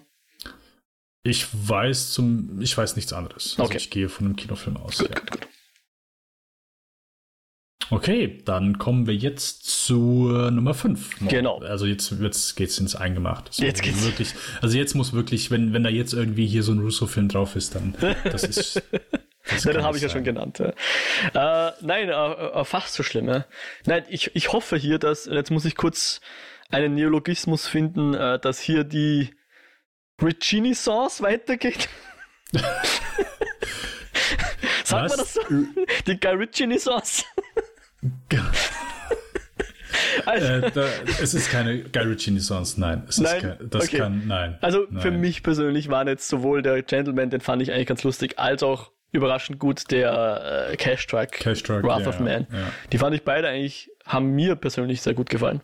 Ich weiß zum, ich weiß nichts anderes. Also okay. ich gehe von einem Kinofilm aus. Gut, ja. gut, gut. Okay, dann kommen wir jetzt zur Nummer 5. Genau. Also jetzt, jetzt geht's ins Eingemachte. So jetzt geht's. Wirklich, also jetzt muss wirklich, wenn, wenn da jetzt irgendwie hier so ein Russo-Film drauf ist, dann das ist. [LAUGHS] Das ja, den habe ich ja schon genannt. Ja. Äh, nein, äh, äh, fast so schlimm. Ja. Nein, ich, ich hoffe hier, dass, jetzt muss ich kurz einen Neologismus finden, äh, dass hier die Regini Sauce weitergeht. [LAUGHS] [LAUGHS] Sagt man das so? Die Guy Ritchie Sauce. Also, äh, da, es ist keine Guy Ritchie sonst, nein. Es nein? Kein, das okay. kann, nein. Also nein. für mich persönlich waren jetzt sowohl der Gentleman, den fand ich eigentlich ganz lustig, als auch überraschend gut der äh, Cash Truck, Cash Truck Wrath ja, of Man. Ja. Die fand ich beide eigentlich, haben mir persönlich sehr gut gefallen.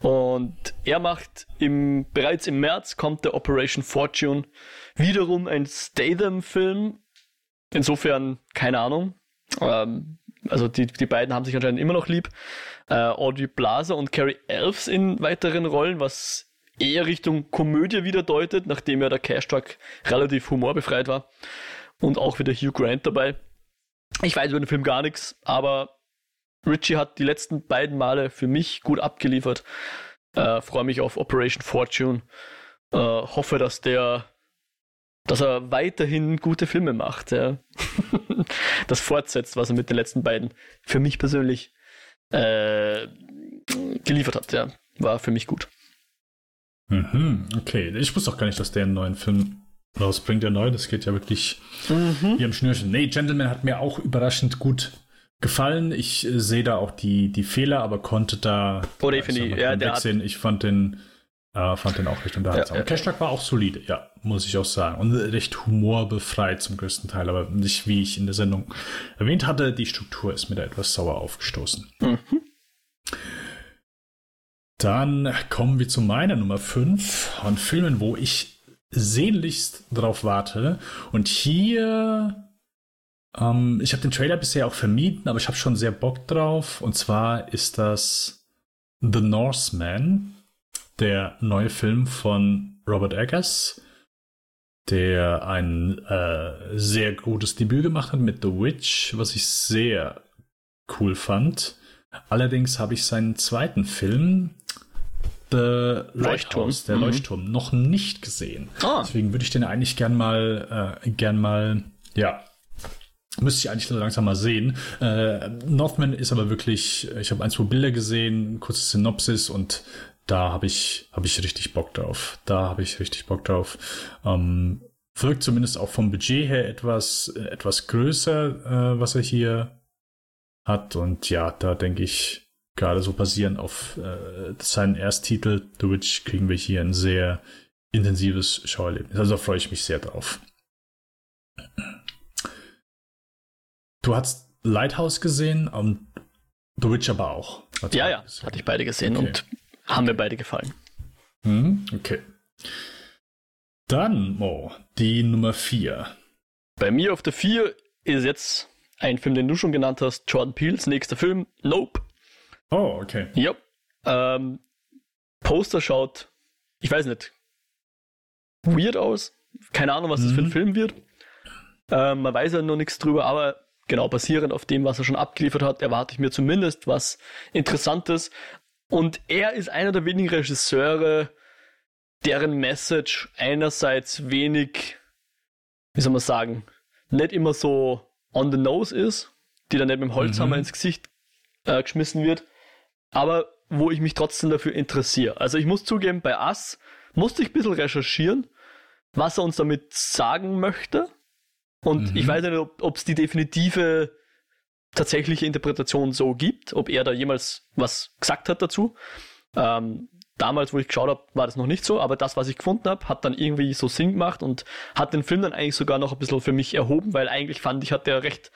Und er macht im, bereits im März kommt der Operation Fortune wiederum ein Statham-Film. Insofern, keine Ahnung. Ähm, also die, die beiden haben sich anscheinend immer noch lieb. Äh, Audrey Blaser und Carrie Elves in weiteren Rollen, was eher Richtung Komödie wieder deutet, nachdem ja der Cash Truck relativ humorbefreit war. Und auch wieder Hugh Grant dabei. Ich weiß über den Film gar nichts, aber Richie hat die letzten beiden Male für mich gut abgeliefert. Äh, Freue mich auf Operation Fortune. Äh, hoffe, dass der dass er weiterhin gute Filme macht, ja. [LAUGHS] das fortsetzt, was er mit den letzten beiden für mich persönlich äh, geliefert hat, ja. War für mich gut. Mhm, okay. Ich wusste auch gar nicht, dass der einen neuen Film rausbringt, der neu. Das geht ja wirklich mhm. hier im Schnürchen. Nee, Gentleman hat mir auch überraschend gut gefallen. Ich äh, sehe da auch die, die Fehler, aber konnte da oh, definitiv. Ja, der. Ich fand den äh, fand den auch recht unterhaltsam. Ja, ja. Cashtag war auch solide, ja, muss ich auch sagen. Und recht humorbefreit zum größten Teil, aber nicht wie ich in der Sendung erwähnt hatte. Die Struktur ist mir da etwas sauer aufgestoßen. Mhm. Dann kommen wir zu meiner Nummer 5 von Filmen, wo ich sehnlichst drauf warte. Und hier, ähm, ich habe den Trailer bisher auch vermieden, aber ich habe schon sehr Bock drauf. Und zwar ist das The Northman der neue Film von Robert Eggers, der ein äh, sehr gutes Debüt gemacht hat mit The Witch, was ich sehr cool fand. Allerdings habe ich seinen zweiten Film, The Lighthouse, der mhm. Leuchtturm, noch nicht gesehen. Ah. Deswegen würde ich den eigentlich gern mal, äh, gern mal, ja, Müsste ich eigentlich langsam mal sehen. Äh, Northman ist aber wirklich, ich habe ein, zwei Bilder gesehen, kurze Synopsis und da habe ich, hab ich richtig Bock drauf. Da habe ich richtig Bock drauf. Ähm, wirkt zumindest auch vom Budget her etwas, etwas größer, äh, was er hier hat. Und ja, da denke ich, gerade so basierend auf äh, seinen Ersttitel, The Witch, kriegen wir hier ein sehr intensives Schauerlebnis. Also da freue ich mich sehr drauf. Du hast Lighthouse gesehen und The Witch aber auch. Ja, ja, hatte ich beide gesehen okay. und haben mir beide gefallen. Hm, okay. Dann, Mo, die Nummer 4. Bei mir auf der 4 ist jetzt ein Film, den du schon genannt hast, Jordan Peels nächster Film, Nope. Oh, okay. Ja. Ähm, Poster schaut, ich weiß nicht, weird aus. Keine Ahnung, was das für ein Mhm. Film wird. Ähm, man weiß ja noch nichts drüber, aber genau basierend auf dem, was er schon abgeliefert hat, erwarte ich mir zumindest was Interessantes. Und er ist einer der wenigen Regisseure, deren Message einerseits wenig, wie soll man sagen, nicht immer so on the nose ist, die dann nicht mit dem Holzhammer Mhm. ins Gesicht äh, geschmissen wird, aber wo ich mich trotzdem dafür interessiere. Also ich muss zugeben, bei Us musste ich ein bisschen recherchieren, was er uns damit sagen möchte. Und Mhm. ich weiß nicht, ob es die definitive tatsächliche Interpretation so gibt, ob er da jemals was gesagt hat dazu. Ähm, damals, wo ich geschaut habe, war das noch nicht so, aber das, was ich gefunden habe, hat dann irgendwie so Sinn gemacht und hat den Film dann eigentlich sogar noch ein bisschen für mich erhoben, weil eigentlich fand ich, hat der recht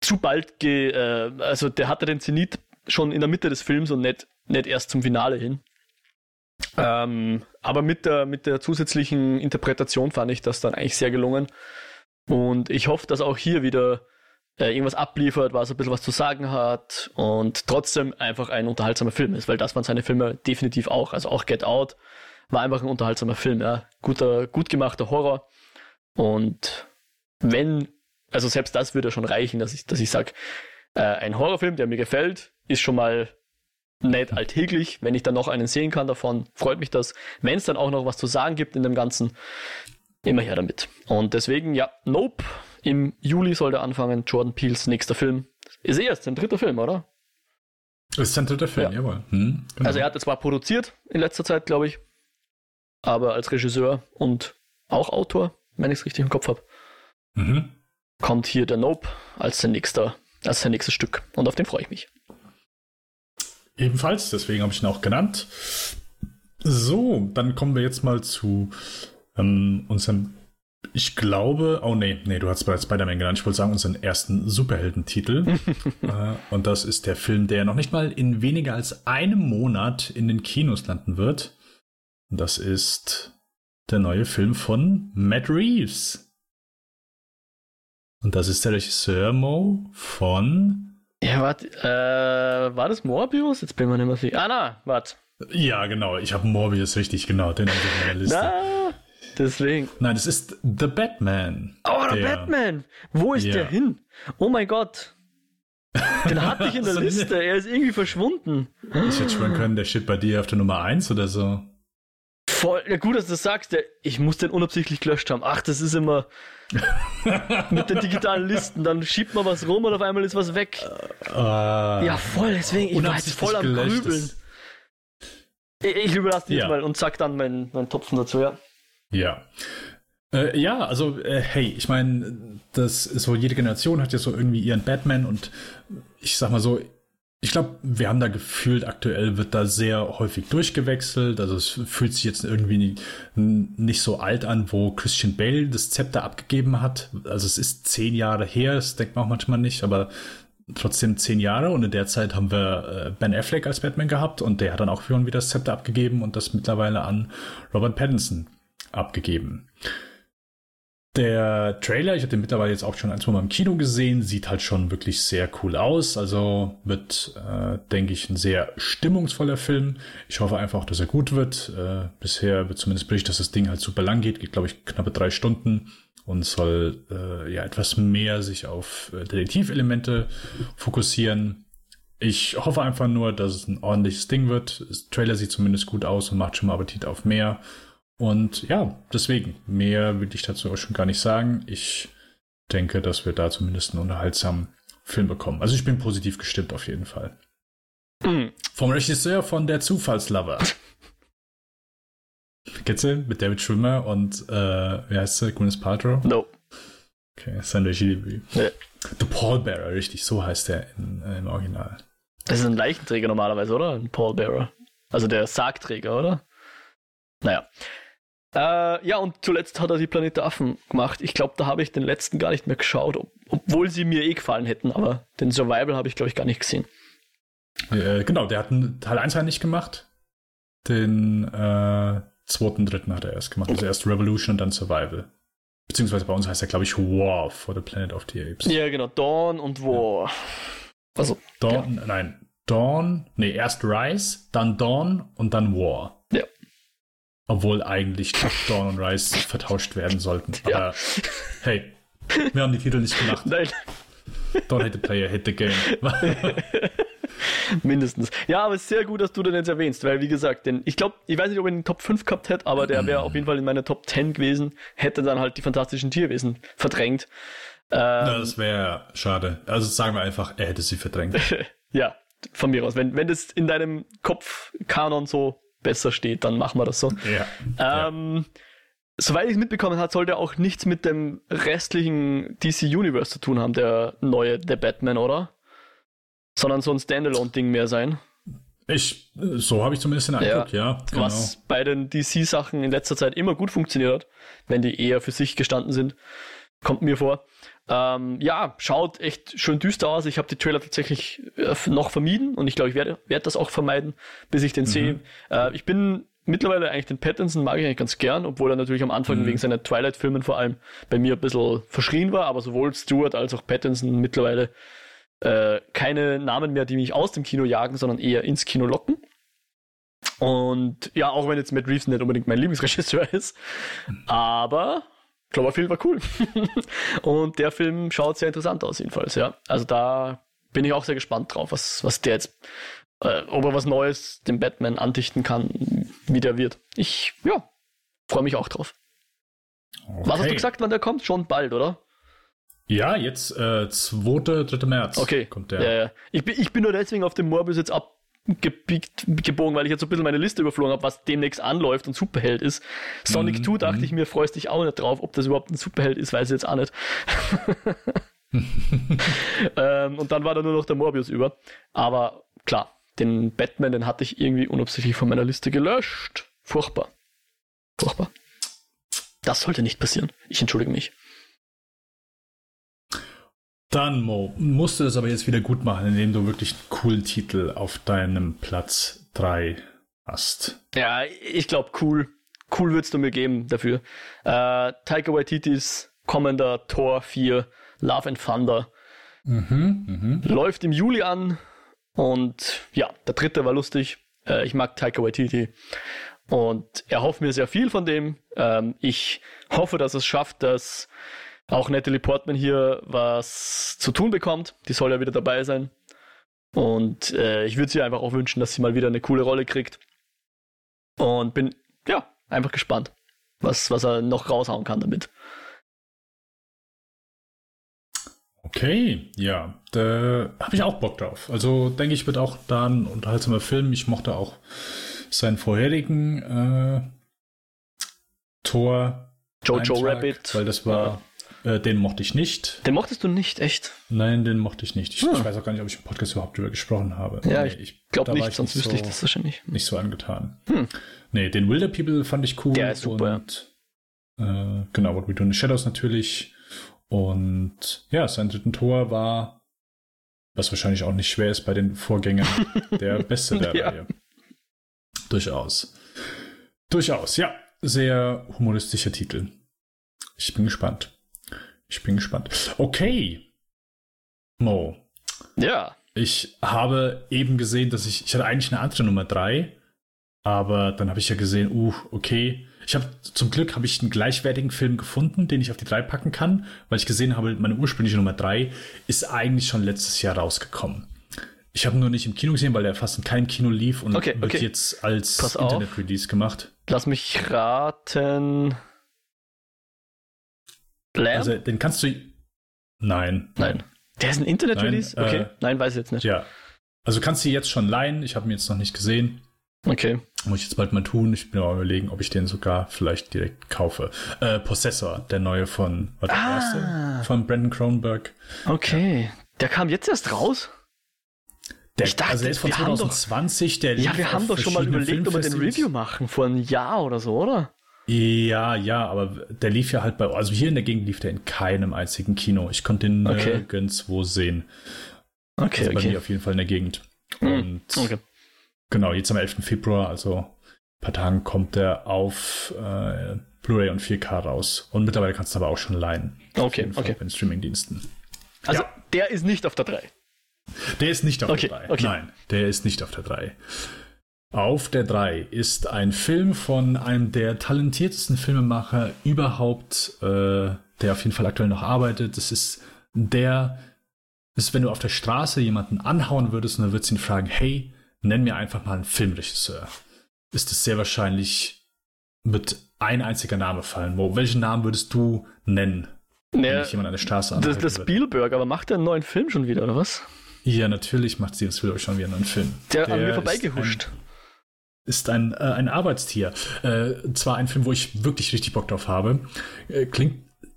zu bald ge, äh, also der hatte den Zenit schon in der Mitte des Films und nicht, nicht erst zum Finale hin. Ähm, aber mit der, mit der zusätzlichen Interpretation fand ich das dann eigentlich sehr gelungen. Und ich hoffe, dass auch hier wieder äh, irgendwas abliefert, was ein bisschen was zu sagen hat und trotzdem einfach ein unterhaltsamer Film ist, weil das waren seine Filme definitiv auch. Also auch Get Out war einfach ein unterhaltsamer Film, ja. Guter, gut gemachter Horror. Und wenn, also selbst das würde schon reichen, dass ich, dass ich sage, äh, ein Horrorfilm, der mir gefällt, ist schon mal nicht alltäglich. Wenn ich dann noch einen sehen kann davon, freut mich das. Wenn es dann auch noch was zu sagen gibt in dem Ganzen, immer her damit. Und deswegen, ja, Nope. Im Juli soll der anfangen. Jordan Peels nächster Film. Ist eh erst sein dritter Film, oder? Ist sein dritter Film, Ja. jawohl. Hm, genau. Also er hat es zwar produziert in letzter Zeit, glaube ich, aber als Regisseur und auch Autor, wenn ich es richtig im Kopf habe, mhm. kommt hier der Nope als sein nächster, als sein nächstes Stück. Und auf den freue ich mich. Ebenfalls, deswegen habe ich ihn auch genannt. So, dann kommen wir jetzt mal zu ähm, unserem, ich glaube, oh nee, nee, du hast bereits Spider-Man genannt, ich wollte sagen, unseren ersten Superheldentitel. [LAUGHS] äh, und das ist der Film, der noch nicht mal in weniger als einem Monat in den Kinos landen wird. Und das ist der neue Film von Matt Reeves. Und das ist der Regisseur Mo von Ja, warte, äh, war das Morbius? Jetzt bin ich mir nicht mehr sicher. Ah, na, warte. Ja, genau. Ich habe Morbius richtig genau, den habe ich auf meiner Liste. Na, deswegen. Nein, das ist The Batman. Oh, der, Der- Batman! Wo ist Ja. der hin? Oh mein Gott. Den hatte ich in [LAUGHS] der So, Liste. Er ist irgendwie verschwunden. Ich hätte schwören können, der steht bei dir auf der Nummer 1 oder so. Voll, ja gut, dass du das sagst. Der, ich muss den unabsichtlich gelöscht haben. Ach, das ist immer [LAUGHS] mit den digitalen Listen. Dann schiebt man was rum und auf einmal ist was weg. Ah, Ja, voll, deswegen. Ich war jetzt voll am Grübeln. Ich, ich überlasse dich Ja. mal und sag dann meinen mein Topfen dazu, ja. Ja. Äh, ja, also, äh, hey, ich meine, das ist so, jede Generation hat ja so irgendwie ihren Batman und ich sag mal so, ich glaube, wir haben da gefühlt, aktuell wird da sehr häufig durchgewechselt. Also es fühlt sich jetzt irgendwie nicht, nicht so alt an, wo Christian Bale das Zepter abgegeben hat. Also es ist zehn Jahre her, das denkt man auch manchmal nicht, aber trotzdem zehn Jahre und in der Zeit haben wir äh, Ben Affleck als Batman gehabt und der hat dann auch schon wieder das Zepter abgegeben und das mittlerweile an Robert Pattinson abgegeben. Der Trailer, ich habe den mittlerweile jetzt auch schon ein, zwei Mal im Kino gesehen, sieht halt schon wirklich sehr cool aus. Also wird, äh, denke ich, ein sehr stimmungsvoller Film. Ich hoffe einfach, dass er gut wird. Äh, bisher wird zumindest berichtet, dass das Ding halt super lang geht, geht glaube ich knappe drei Stunden und soll äh, ja etwas mehr sich auf äh, Detektivelemente fokussieren. Ich hoffe einfach nur, dass es ein ordentliches Ding wird. Das Trailer sieht zumindest gut aus und macht schon mal Appetit auf mehr. Und ja, deswegen, mehr will ich dazu auch schon gar nicht sagen. Ich denke, dass wir da zumindest einen unterhaltsamen Film bekommen. Also ich bin positiv gestimmt auf jeden Fall. Mhm. Vom Regisseur von Der Zufallslover. Kennst du? Mit David Schwimmer und, äh, wie heißt sie? Gwyneth Paltrow? No. Okay, sein Regiedebüt. Ja. The Pallbearer, richtig, so heißt er in, äh, im Original. Das ist ein Leichenträger normalerweise, oder? Ein Pallbearer. Also der Sargträger, oder? Naja. Äh, ja, und zuletzt hat er die Planet der Affen gemacht. Ich glaube, da habe ich den letzten gar nicht mehr geschaut, ob, obwohl sie mir eh gefallen hätten, aber den Survival habe ich, glaube ich, gar nicht gesehen. Äh, genau, der hat einen Teil 1 halt nicht gemacht. Den äh, zweiten, dritten hat er erst gemacht. Also erst Revolution und dann Survival. Beziehungsweise bei uns heißt er, glaube ich, War for the Planet of the Apes. Ja, genau. Dawn und War. Also, Dawn, ja. nein, Dawn, nee, erst Rise, dann Dawn und dann War. Obwohl eigentlich Dawn und Rise vertauscht werden sollten. Aber ja. hey, wir haben die Titel nicht gemacht. Nein. Don't hit the player, hit the game. [LAUGHS] Mindestens. Ja, aber es ist sehr gut, dass du den jetzt erwähnst, weil wie gesagt, denn ich glaube, ich weiß nicht, ob er in den Top 5 gehabt hätte, aber der wäre auf jeden Fall in meiner Top 10 gewesen, hätte dann halt die fantastischen Tierwesen verdrängt. Ähm, das wäre schade. Also sagen wir einfach, er hätte sie verdrängt. [LAUGHS] ja, von mir aus. Wenn, wenn das in deinem Kopf-Kanon so besser steht, dann machen wir das so. Ja. Ähm, ja. Soweit ich es mitbekommen habe, sollte auch nichts mit dem restlichen DC Universe zu tun haben, der neue The Batman, oder? sondern so ein Standalone-Ding mehr sein. Ich, so habe ich zumindest den Eindruck, ja. ja genau. Was bei den DC-Sachen in letzter Zeit immer gut funktioniert hat, wenn die eher für sich gestanden sind, kommt mir vor. Ähm, ja, schaut echt schön düster aus. Ich habe die Trailer tatsächlich äh, noch vermieden und ich glaube, ich werde werd das auch vermeiden, bis ich den mhm. sehe. Äh, ich bin mittlerweile eigentlich den Pattinson mag ich eigentlich ganz gern, obwohl er natürlich am Anfang mhm. wegen seiner Twilight-Filmen vor allem bei mir ein bisschen verschrien war, aber sowohl Stewart als auch Pattinson mittlerweile äh, keine Namen mehr, die mich aus dem Kino jagen, sondern eher ins Kino locken. Und ja, auch wenn jetzt Matt Reeves nicht unbedingt mein Lieblingsregisseur [LAUGHS] ist, aber Cloverfield war cool. [LAUGHS] und der Film schaut sehr interessant aus, jedenfalls, ja. Also da bin ich auch sehr gespannt drauf, was, was der jetzt, äh, ob er was Neues dem Batman andichten kann, wie der wird. Ich, ja, freue mich auch drauf. Okay. Was hast du gesagt, wann der kommt? Schon bald, oder? Ja, jetzt äh, 2. 3. März okay. kommt der. Ja, ja. Ich, bin, ich bin nur deswegen auf den Morbius jetzt abgebiegt, gebogen, weil ich jetzt so ein bisschen meine Liste überflogen habe, was demnächst anläuft und Superheld ist. Sonic mhm. 2 dachte ich mir, freust dich auch nicht drauf. Ob das überhaupt ein Superheld ist, weiß ich jetzt auch nicht. [LAUGHS] ähm, und dann war da nur noch der Morbius über. Aber klar, den Batman, den hatte ich irgendwie unabsichtlich von meiner Liste gelöscht. Furchtbar. Furchtbar. Das sollte nicht passieren. Ich entschuldige mich. Dann, Mo, musst du das aber jetzt wieder gut machen, indem du wirklich einen coolen Titel auf deinem Platz 3 hast. Ja, ich glaube, cool. Cool würdest du mir geben dafür. Äh, Taika Waititis kommender Tor 4 Love and Thunder. Mhm, mh. Läuft im Juli an und ja, der dritte war lustig. Äh, ich mag Taika Waititi und er hofft mir sehr viel von dem. Ähm, ich hoffe, dass es schafft, dass auch Natalie Portman hier was zu tun bekommt. Die soll ja wieder dabei sein. Und äh, ich würde sie einfach auch wünschen, dass sie mal wieder eine coole Rolle kriegt. Und bin, ja, einfach gespannt, was, was er noch raushauen kann damit. Okay, ja, da habe ich auch Bock drauf. Also denke ich, wird auch da ein unterhaltsamer Film. Ich mochte auch seinen vorherigen äh, Tor. Jojo Rabbit. Weil das war äh, den mochte ich nicht. Den mochtest du nicht, echt? Nein, den mochte ich nicht. Ich, hm. ich weiß auch gar nicht, ob ich im Podcast überhaupt darüber gesprochen habe. Ja, nee, ich glaube nicht, sonst wüsste ich das wahrscheinlich. Nicht so angetan. Hm. Nee, den Wilder People fand ich cool. Der ist super. Und, äh, genau, What We Do in the Shadows natürlich. Und ja, sein dritten Tor war, was wahrscheinlich auch nicht schwer ist bei den Vorgängern, [LAUGHS] der beste der ja. Reihe. Durchaus. Durchaus, ja. Sehr humoristischer Titel. Ich bin gespannt. Ich bin gespannt. Okay. Mo. Ja. Ich habe eben gesehen, dass ich, ich hatte eigentlich eine andere Nummer 3, aber dann habe ich ja gesehen, uh, okay. Ich habe zum Glück habe ich einen gleichwertigen Film gefunden, den ich auf die 3 packen kann, weil ich gesehen habe, meine ursprüngliche Nummer 3 ist eigentlich schon letztes Jahr rausgekommen. Ich habe nur nicht im Kino gesehen, weil der fast in keinem Kino lief und okay, wird okay. jetzt als Internet-Release gemacht. Lass mich raten. Lamb? Also, den kannst du. Nein. Nein. Der ist ein Internet-Release? Okay. Äh, Nein, weiß ich jetzt nicht. Ja. Also kannst du jetzt schon leihen. Ich habe ihn jetzt noch nicht gesehen. Okay. Muss ich jetzt bald mal tun. Ich bin aber überlegen, ob ich den sogar vielleicht direkt kaufe. Äh, Possessor, der neue von, was ah. erste? Von Brandon Cronenberg. Okay. Ja. Der kam jetzt erst raus? Der, ich dachte, also der ist von 2020, doch, der Ja, wir haben doch schon mal überlegt, ob wir den Review machen, vor einem Jahr oder so, oder? Ja, ja, aber der lief ja halt bei, also hier in der Gegend lief der in keinem einzigen Kino. Ich konnte ihn okay. nirgendwo sehen. Okay, also bei mir auf jeden Fall in der Gegend. Hm, Und okay. genau, jetzt am 11. Februar, also ein paar Tagen kommt der auf äh, Blu-ray und 4K raus. Und mittlerweile kannst du aber auch schon leihen. Okay, okay. Bei den Streamingdiensten. Also, ja. der ist nicht auf der 3. Der ist nicht auf okay, der 3. Okay. Nein, der ist nicht auf der 3. Auf der 3 ist ein Film von einem der talentiertesten Filmemacher überhaupt, äh, der auf jeden Fall aktuell noch arbeitet. Das ist der, ist, wenn du auf der Straße jemanden anhauen würdest und dann würdest du ihn fragen, hey, nenn mir einfach mal einen Filmregisseur. Ist es sehr wahrscheinlich mit ein einziger Name fallen. Mo, welchen Namen würdest du nennen, naja, wenn ich jemand an der Straße Das, das Spielberg, aber macht der einen neuen Film schon wieder, oder was? Ja, natürlich macht Steven Spielberg schon wieder einen neuen Film. Der, der an mir vorbeigehuscht. Ist ein, äh, ein Arbeitstier. Äh, zwar ein Film, wo ich wirklich richtig Bock drauf habe. Äh, klingt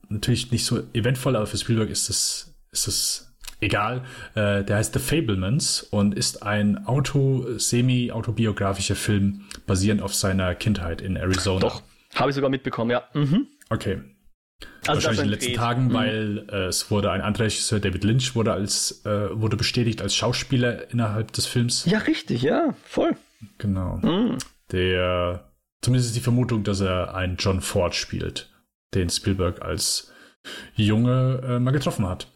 natürlich nicht so eventvoll, aber für Spielberg ist es, ist es egal. Äh, der heißt The Fablemans und ist ein Auto, semi-autobiografischer Film basierend auf seiner Kindheit in Arizona. Doch, habe ich sogar mitbekommen, ja. Mhm. Okay. Also Wahrscheinlich in den letzten Dreh. Tagen, Mhm. weil äh, es wurde ein anderer Regisseur, David Lynch, wurde als äh, wurde bestätigt als Schauspieler innerhalb des Films. Ja, richtig, ja, voll. Genau. Mhm. Der zumindest ist die Vermutung, dass er einen John Ford spielt, den Spielberg als Junge äh, mal getroffen hat.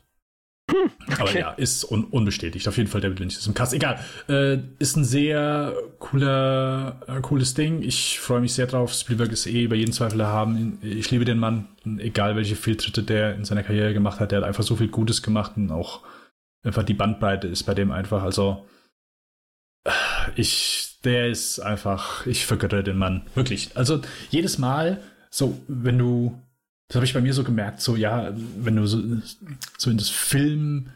Aber okay. ja, ist un unbestätigt. Auf jeden Fall David Lynch ist im Cast. Egal. Äh, ist ein sehr cooler, äh, cooles Ding. Ich freue mich sehr drauf. Spielberg ist eh über jeden Zweifel erhaben. Ich liebe den Mann. Egal welche Fehltritte der in seiner Karriere gemacht hat. Der hat einfach so viel Gutes gemacht und auch einfach die Bandbreite ist bei dem einfach. Also ich, der ist einfach, ich vergöttere den Mann. Wirklich. Also jedes Mal, so, wenn du das habe ich bei mir so gemerkt, so ja, wenn du so, so in das Film,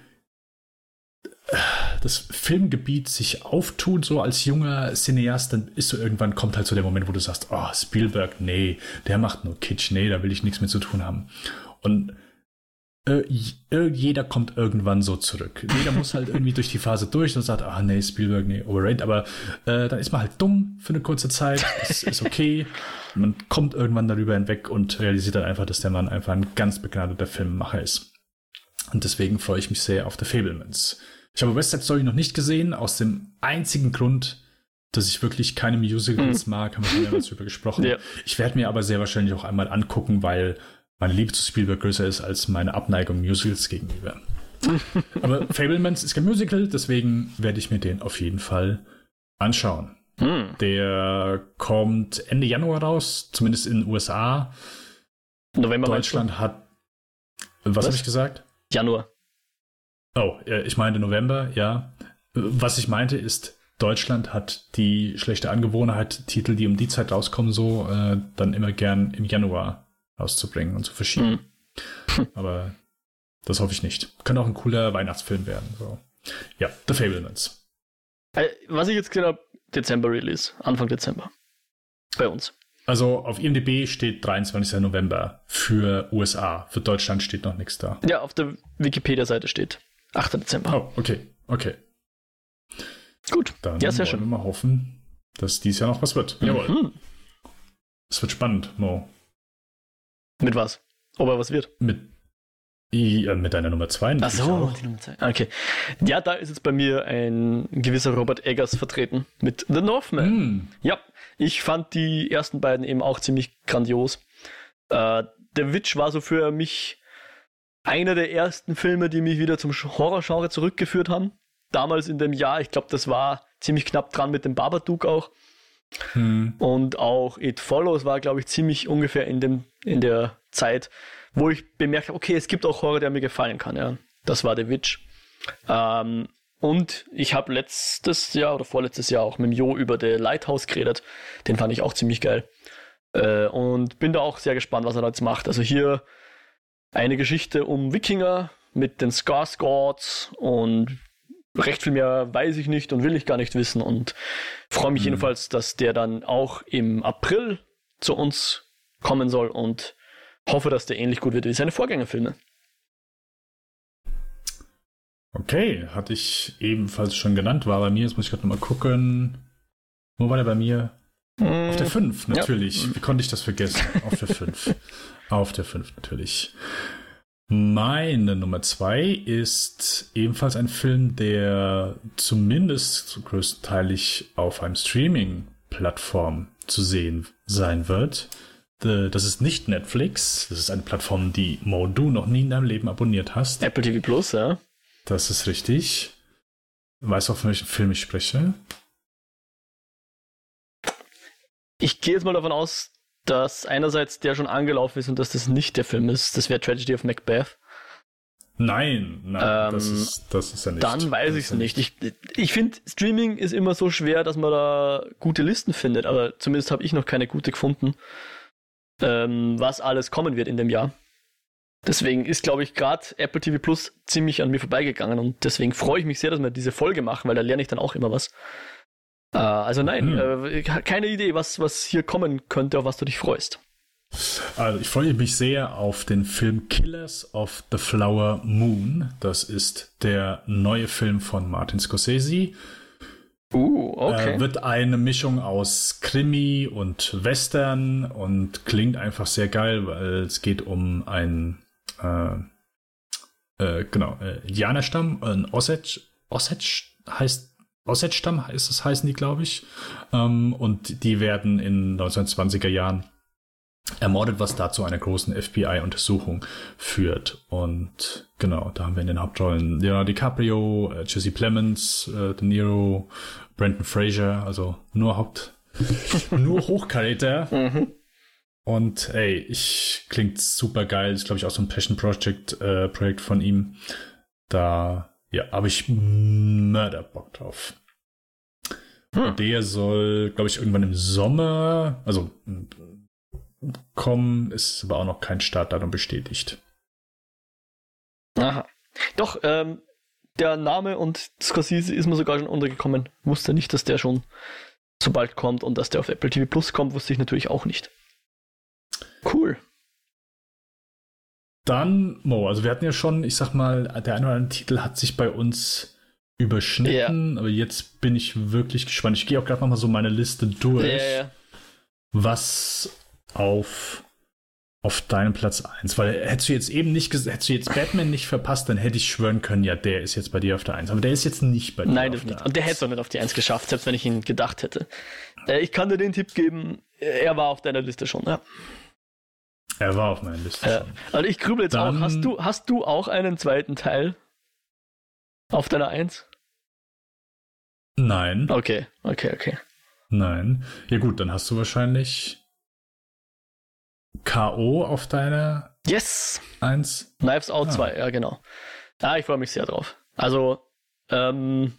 das Filmgebiet sich auftut, so als junger Cineast, dann ist so irgendwann kommt halt so der Moment, wo du sagst, oh, Spielberg, nee, der macht nur Kitsch, nee, da will ich nichts mehr zu tun haben. Und jeder kommt irgendwann so zurück. Jeder muss halt irgendwie durch die Phase durch und sagt, ah nee, Spielberg, nee, overrated, aber äh, dann ist man halt dumm für eine kurze Zeit, das ist okay. Man kommt irgendwann darüber hinweg und realisiert dann einfach, dass der Mann einfach ein ganz begnadeter Filmemacher ist. Und deswegen freue ich mich sehr auf The Fablemans. Ich habe West Side Story noch nicht gesehen, aus dem einzigen Grund, dass ich wirklich keine Musicals mhm. mag, haben wir schon mehrmals drüber gesprochen. Ja. Ich werde mir aber sehr wahrscheinlich auch einmal angucken, weil meine Liebe zu Spielberg größer ist als meine Abneigung Musicals gegenüber. [LAUGHS] aber Fablemans ist kein Musical, deswegen werde ich mir den auf jeden Fall anschauen. Hm. Der kommt Ende Januar raus, zumindest in den USA. November Deutschland hat. Was, was? habe ich gesagt? Januar. Oh, ich meinte November, ja. Was ich meinte ist, Deutschland hat die schlechte Angewohnheit, Titel, die um die Zeit rauskommen, so äh, dann immer gern im Januar rauszubringen und zu verschieben. Hm. Aber das hoffe ich nicht. Könnte auch ein cooler Weihnachtsfilm werden. So. Ja, The Fablemans. Äh, was ich jetzt gesehen habe, Dezember-Release, Anfang Dezember. Bei uns. Also auf IMDb steht 23. November für USA. Für Deutschland steht noch nichts da. Ja, auf der Wikipedia-Seite steht 8. Dezember. Oh, okay, okay. Gut, Dann ja, sehr wollen schön. wir mal hoffen, dass dies Jahr noch was wird. Jawohl. Mhm. Es wird spannend, Mo. Mit was? Ob er was wird? Mit, ja, mit deiner Nummer 2. Ach so, die Nummer 2. Okay. Ja, da ist jetzt bei mir ein gewisser Robert Eggers vertreten mit The Northman. Hm. Ja, ich fand die ersten beiden eben auch ziemlich grandios. Äh, der Witch war so für mich einer der ersten Filme, die mich wieder zum Horrorgenre zurückgeführt haben. Damals in dem Jahr, ich glaube, das war ziemlich knapp dran mit dem Babadook auch. Hm. Und auch It Follows war, glaube ich, ziemlich ungefähr in, dem, in der Zeit, wo ich bemerkt habe, okay, es gibt auch Horror, der mir gefallen kann. Ja. Das war The Witch. Ähm, und ich habe letztes Jahr oder vorletztes Jahr auch mit dem Jo über The Lighthouse geredet. Den fand ich auch ziemlich geil. Äh, und bin da auch sehr gespannt, was er da jetzt macht. Also hier eine Geschichte um Wikinger mit den Skarsgårds und recht viel mehr weiß ich nicht und will ich gar nicht wissen und freue mich Mhm. jedenfalls, dass der dann auch im April zu uns kommen soll und hoffe, dass der ähnlich gut wird wie seine Vorgängerfilme. Okay, hatte ich ebenfalls schon genannt, war bei mir, jetzt muss ich gerade nochmal gucken. Wo war der bei mir? Auf der 5, Ja. natürlich. Wie konnte ich das vergessen? Auf der 5. [LAUGHS] Auf der 5, natürlich. Meine Nummer 2 ist ebenfalls ein Film, der zumindest größtenteilig auf einem Streaming-Plattform zu sehen sein wird. das ist nicht Netflix. Das ist eine Plattform, die Mo du noch nie in deinem Leben abonniert hast. Apple TV Plus, ja. Das ist richtig. Weißt du, auf welchen Film ich spreche? Ich gehe jetzt mal davon aus, dass einerseits der schon angelaufen ist und dass das nicht der Film ist. Das wäre Tragedy of Macbeth. Nein, nein, ähm, das, ist, das ist ja nicht. Dann weiß ich es nicht. Ich, ich finde, Streaming ist immer so schwer, dass man da gute Listen findet, aber zumindest habe ich noch keine gute gefunden, ähm, was alles kommen wird in dem Jahr. Deswegen ist, glaube ich, gerade Apple TV Plus ziemlich an mir vorbeigegangen und deswegen freue ich mich sehr, dass wir diese Folge machen, weil da lerne ich dann auch immer was. Äh, also nein, hm. äh, keine Idee, was, was hier kommen könnte, auf was du dich freust. Also ich freue mich sehr auf den Film Killers of the Flower Moon. Das ist der neue Film von Martin Scorsese. Uh, okay. Äh, wird eine Mischung aus Krimi und Western und klingt einfach sehr geil, weil es geht um einen äh, äh, genau, äh, Indianerstamm, ein Osage, Osage heißt Osage-Stamm ist es, heißen die, glaube ich. Ähm, und die werden in 1920er Jahren ermordet, was dazu einer großen FBI-Untersuchung führt. Und genau, da haben wir in den Hauptrollen Leonardo DiCaprio, äh, Jesse Plemons, äh, De Niro, Brandon Fraser, also nur Haupt, [LAUGHS] nur Hochkaräter. Mhm. Und ey, ich klingt super geil. Ist glaube ich auch so ein Passion Project äh, Projekt von ihm. Da ja, habe ich Mörder Bock drauf. Hm. Der soll, glaube ich, irgendwann im Sommer, also kommen, ist aber auch noch kein Startdatum bestätigt. Aha. Doch, ähm, der Name und Scorsese ist mir sogar schon untergekommen. Wusste nicht, dass der schon so bald kommt und dass der auf Apple TV Plus kommt, wusste ich natürlich auch nicht. Cool. Dann, Mo, also wir hatten ja schon, ich sag mal, der eine oder andere Titel hat sich bei uns überschnitten, ja. aber jetzt bin ich wirklich gespannt. Ich gehe auch gerade nochmal so meine Liste durch, ja. was auf, auf deinem Platz 1, weil hättest du jetzt eben nicht, hättest du jetzt Batman nicht verpasst, dann hätte ich schwören können, ja, der ist jetzt bei dir auf der 1, aber der ist jetzt nicht bei dir Nein, auf der nicht. Und der hätte es auch nicht auf die 1 geschafft, selbst wenn ich ihn gedacht hätte. Äh, ich kann dir den Tipp geben, er war auf deiner Liste schon, ja. Er war auf meiner Liste ja. Also ich grübel jetzt Dann, auch. Hast du, hast du auch einen zweiten Teil auf deiner Eins? Nein. Okay, okay, okay. Nein. Ja gut, dann hast du wahrscheinlich K.O. auf deiner Yes! Eins. Knives Out ah. 2, ja genau. Ja, ich freue mich sehr drauf. Also, ähm,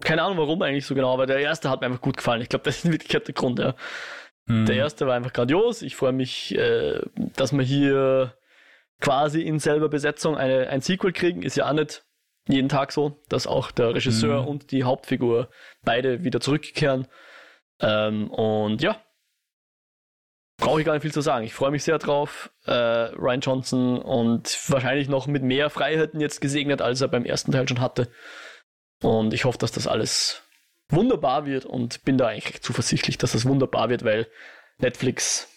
keine Ahnung warum eigentlich so genau, aber der erste hat mir einfach gut gefallen. Ich glaube, [LAUGHS] das ist wirklich der Grund, ja. Mhm. Der erste war einfach grandios. Ich freue mich, äh, dass wir hier quasi in selber Besetzung eine, ein Sequel kriegen. Ist ja auch nicht jeden Tag so, dass auch der Regisseur mhm. und die Hauptfigur beide wieder zurückkehren. Ähm, und ja, brauche ich gar nicht viel zu sagen. Ich freue mich sehr drauf. Äh, Ryan Johnson und wahrscheinlich noch mit mehr Freiheiten jetzt gesegnet, als er beim ersten Teil schon hatte. Und ich hoffe, dass das alles wunderbar wird und bin da eigentlich zuversichtlich, dass das wunderbar wird, weil Netflix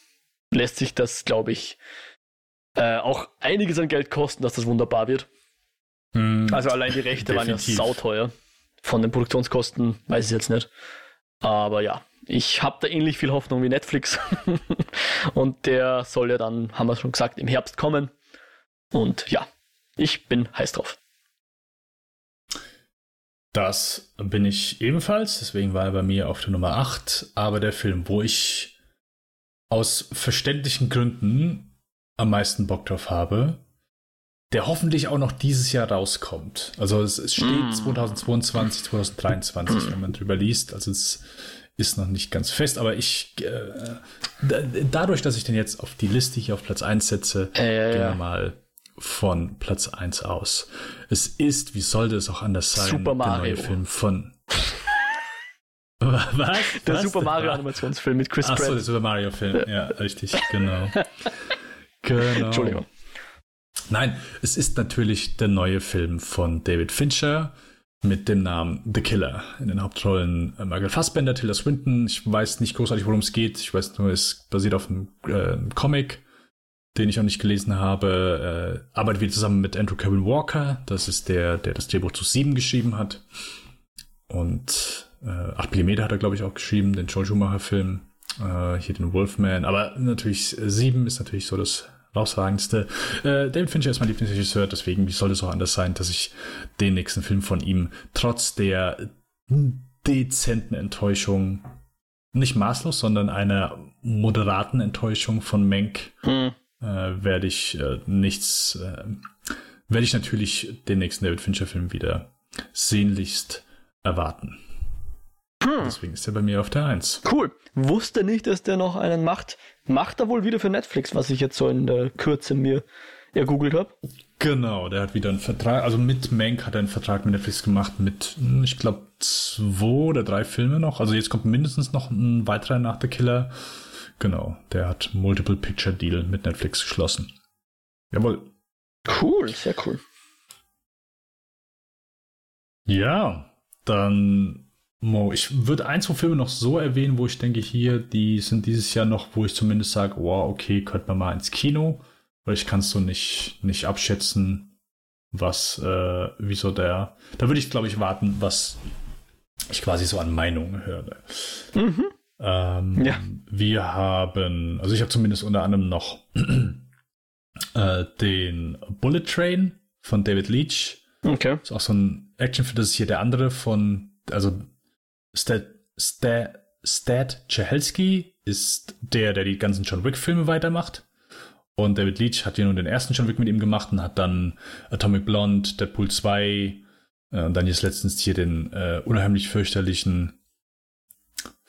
lässt sich das, glaube ich, äh, auch einiges an Geld kosten, dass das wunderbar wird. Mm, also allein die Rechte definitiv. waren ja sauteuer. Von den Produktionskosten weiß ich jetzt nicht. Aber ja, ich habe da ähnlich viel Hoffnung wie Netflix. [LAUGHS] und der soll ja dann, haben wir schon gesagt, im Herbst kommen. Und ja, ich bin heiß drauf. Das bin ich ebenfalls, deswegen war er bei mir auf der Nummer 8. Aber der Film, wo ich aus verständlichen Gründen am meisten Bock drauf habe, der hoffentlich auch noch dieses Jahr rauskommt. Also es, es steht mm. 2022, 2023, wenn man drüber liest. Also es ist noch nicht ganz fest, aber ich äh, dadurch, dass ich den jetzt auf die Liste hier auf Platz 1 setze, äh, gehen wir mal von Platz 1 aus. Es ist, wie sollte es auch anders sein, Super Mario. der neue Film von. [LAUGHS] Was? Der Was Super Mario Animationsfilm mit Chris Pratt. Achso, der Super Mario Film. Ja, richtig, genau. [LAUGHS] genau. Entschuldigung. Nein, es ist natürlich der neue Film von David Fincher mit dem Namen The Killer. In den Hauptrollen äh, Michael Fassbender, Tilda Swinton. Ich weiß nicht großartig, worum es geht. Ich weiß nur, es basiert auf einem äh, Comic den ich auch nicht gelesen habe, äh, arbeitet wieder zusammen mit Andrew Kevin Walker. Das ist der, der das Drehbuch zu Sieben geschrieben hat. Und äh, 8 mm hat er, glaube ich, auch geschrieben, den Joel Schumacher-Film. Äh, hier den Wolfman. Aber natürlich, sieben ist natürlich so das rausragendste. Äh, David Fincher ist mein Lieblingsregisseur, deswegen wie soll es auch anders sein, dass ich den nächsten Film von ihm trotz der dezenten Enttäuschung, nicht maßlos, sondern einer moderaten Enttäuschung von Menk, hm. Äh, werde ich äh, nichts, äh, werde ich natürlich den nächsten David Fincher-Film wieder sehnlichst erwarten. Hm. Deswegen ist er bei mir auf der Eins. Cool. Wusste nicht, dass der noch einen macht. Macht er wohl wieder für Netflix, was ich jetzt so in der Kürze mir ergoogelt habe. Genau, der hat wieder einen Vertrag, also mit Mank hat er einen Vertrag mit Netflix gemacht mit, hm, ich glaube, zwei oder drei Filme noch. Also jetzt kommt mindestens noch ein weiterer nach The Killer. Genau, der hat Multiple Picture Deal mit Netflix geschlossen. Jawohl. Cool, sehr cool. Ja, dann Mo, ich würde ein, zwei Filme noch so erwähnen, wo ich denke, hier, die sind dieses Jahr noch, wo ich zumindest sage, wow, okay, könnte man mal ins Kino, weil ich kann es so nicht, nicht abschätzen, was, äh, wieso der, da würde ich, glaube ich, warten, was ich quasi so an Meinungen höre. Mhm. Ähm, ja. Wir haben, also ich habe zumindest unter anderem noch [CLEARS THROAT] äh, den Bullet Train von David Leach. Okay. Ist auch so ein Actionfilm, das ist hier der andere von, also Stat, Stat, Stat Chehelski ist der, der die ganzen John Wick-Filme weitermacht. Und David Leach hat ja nun den ersten John Wick mit ihm gemacht und hat dann Atomic Blonde, Deadpool 2 äh, und dann jetzt letztens hier den äh, unheimlich fürchterlichen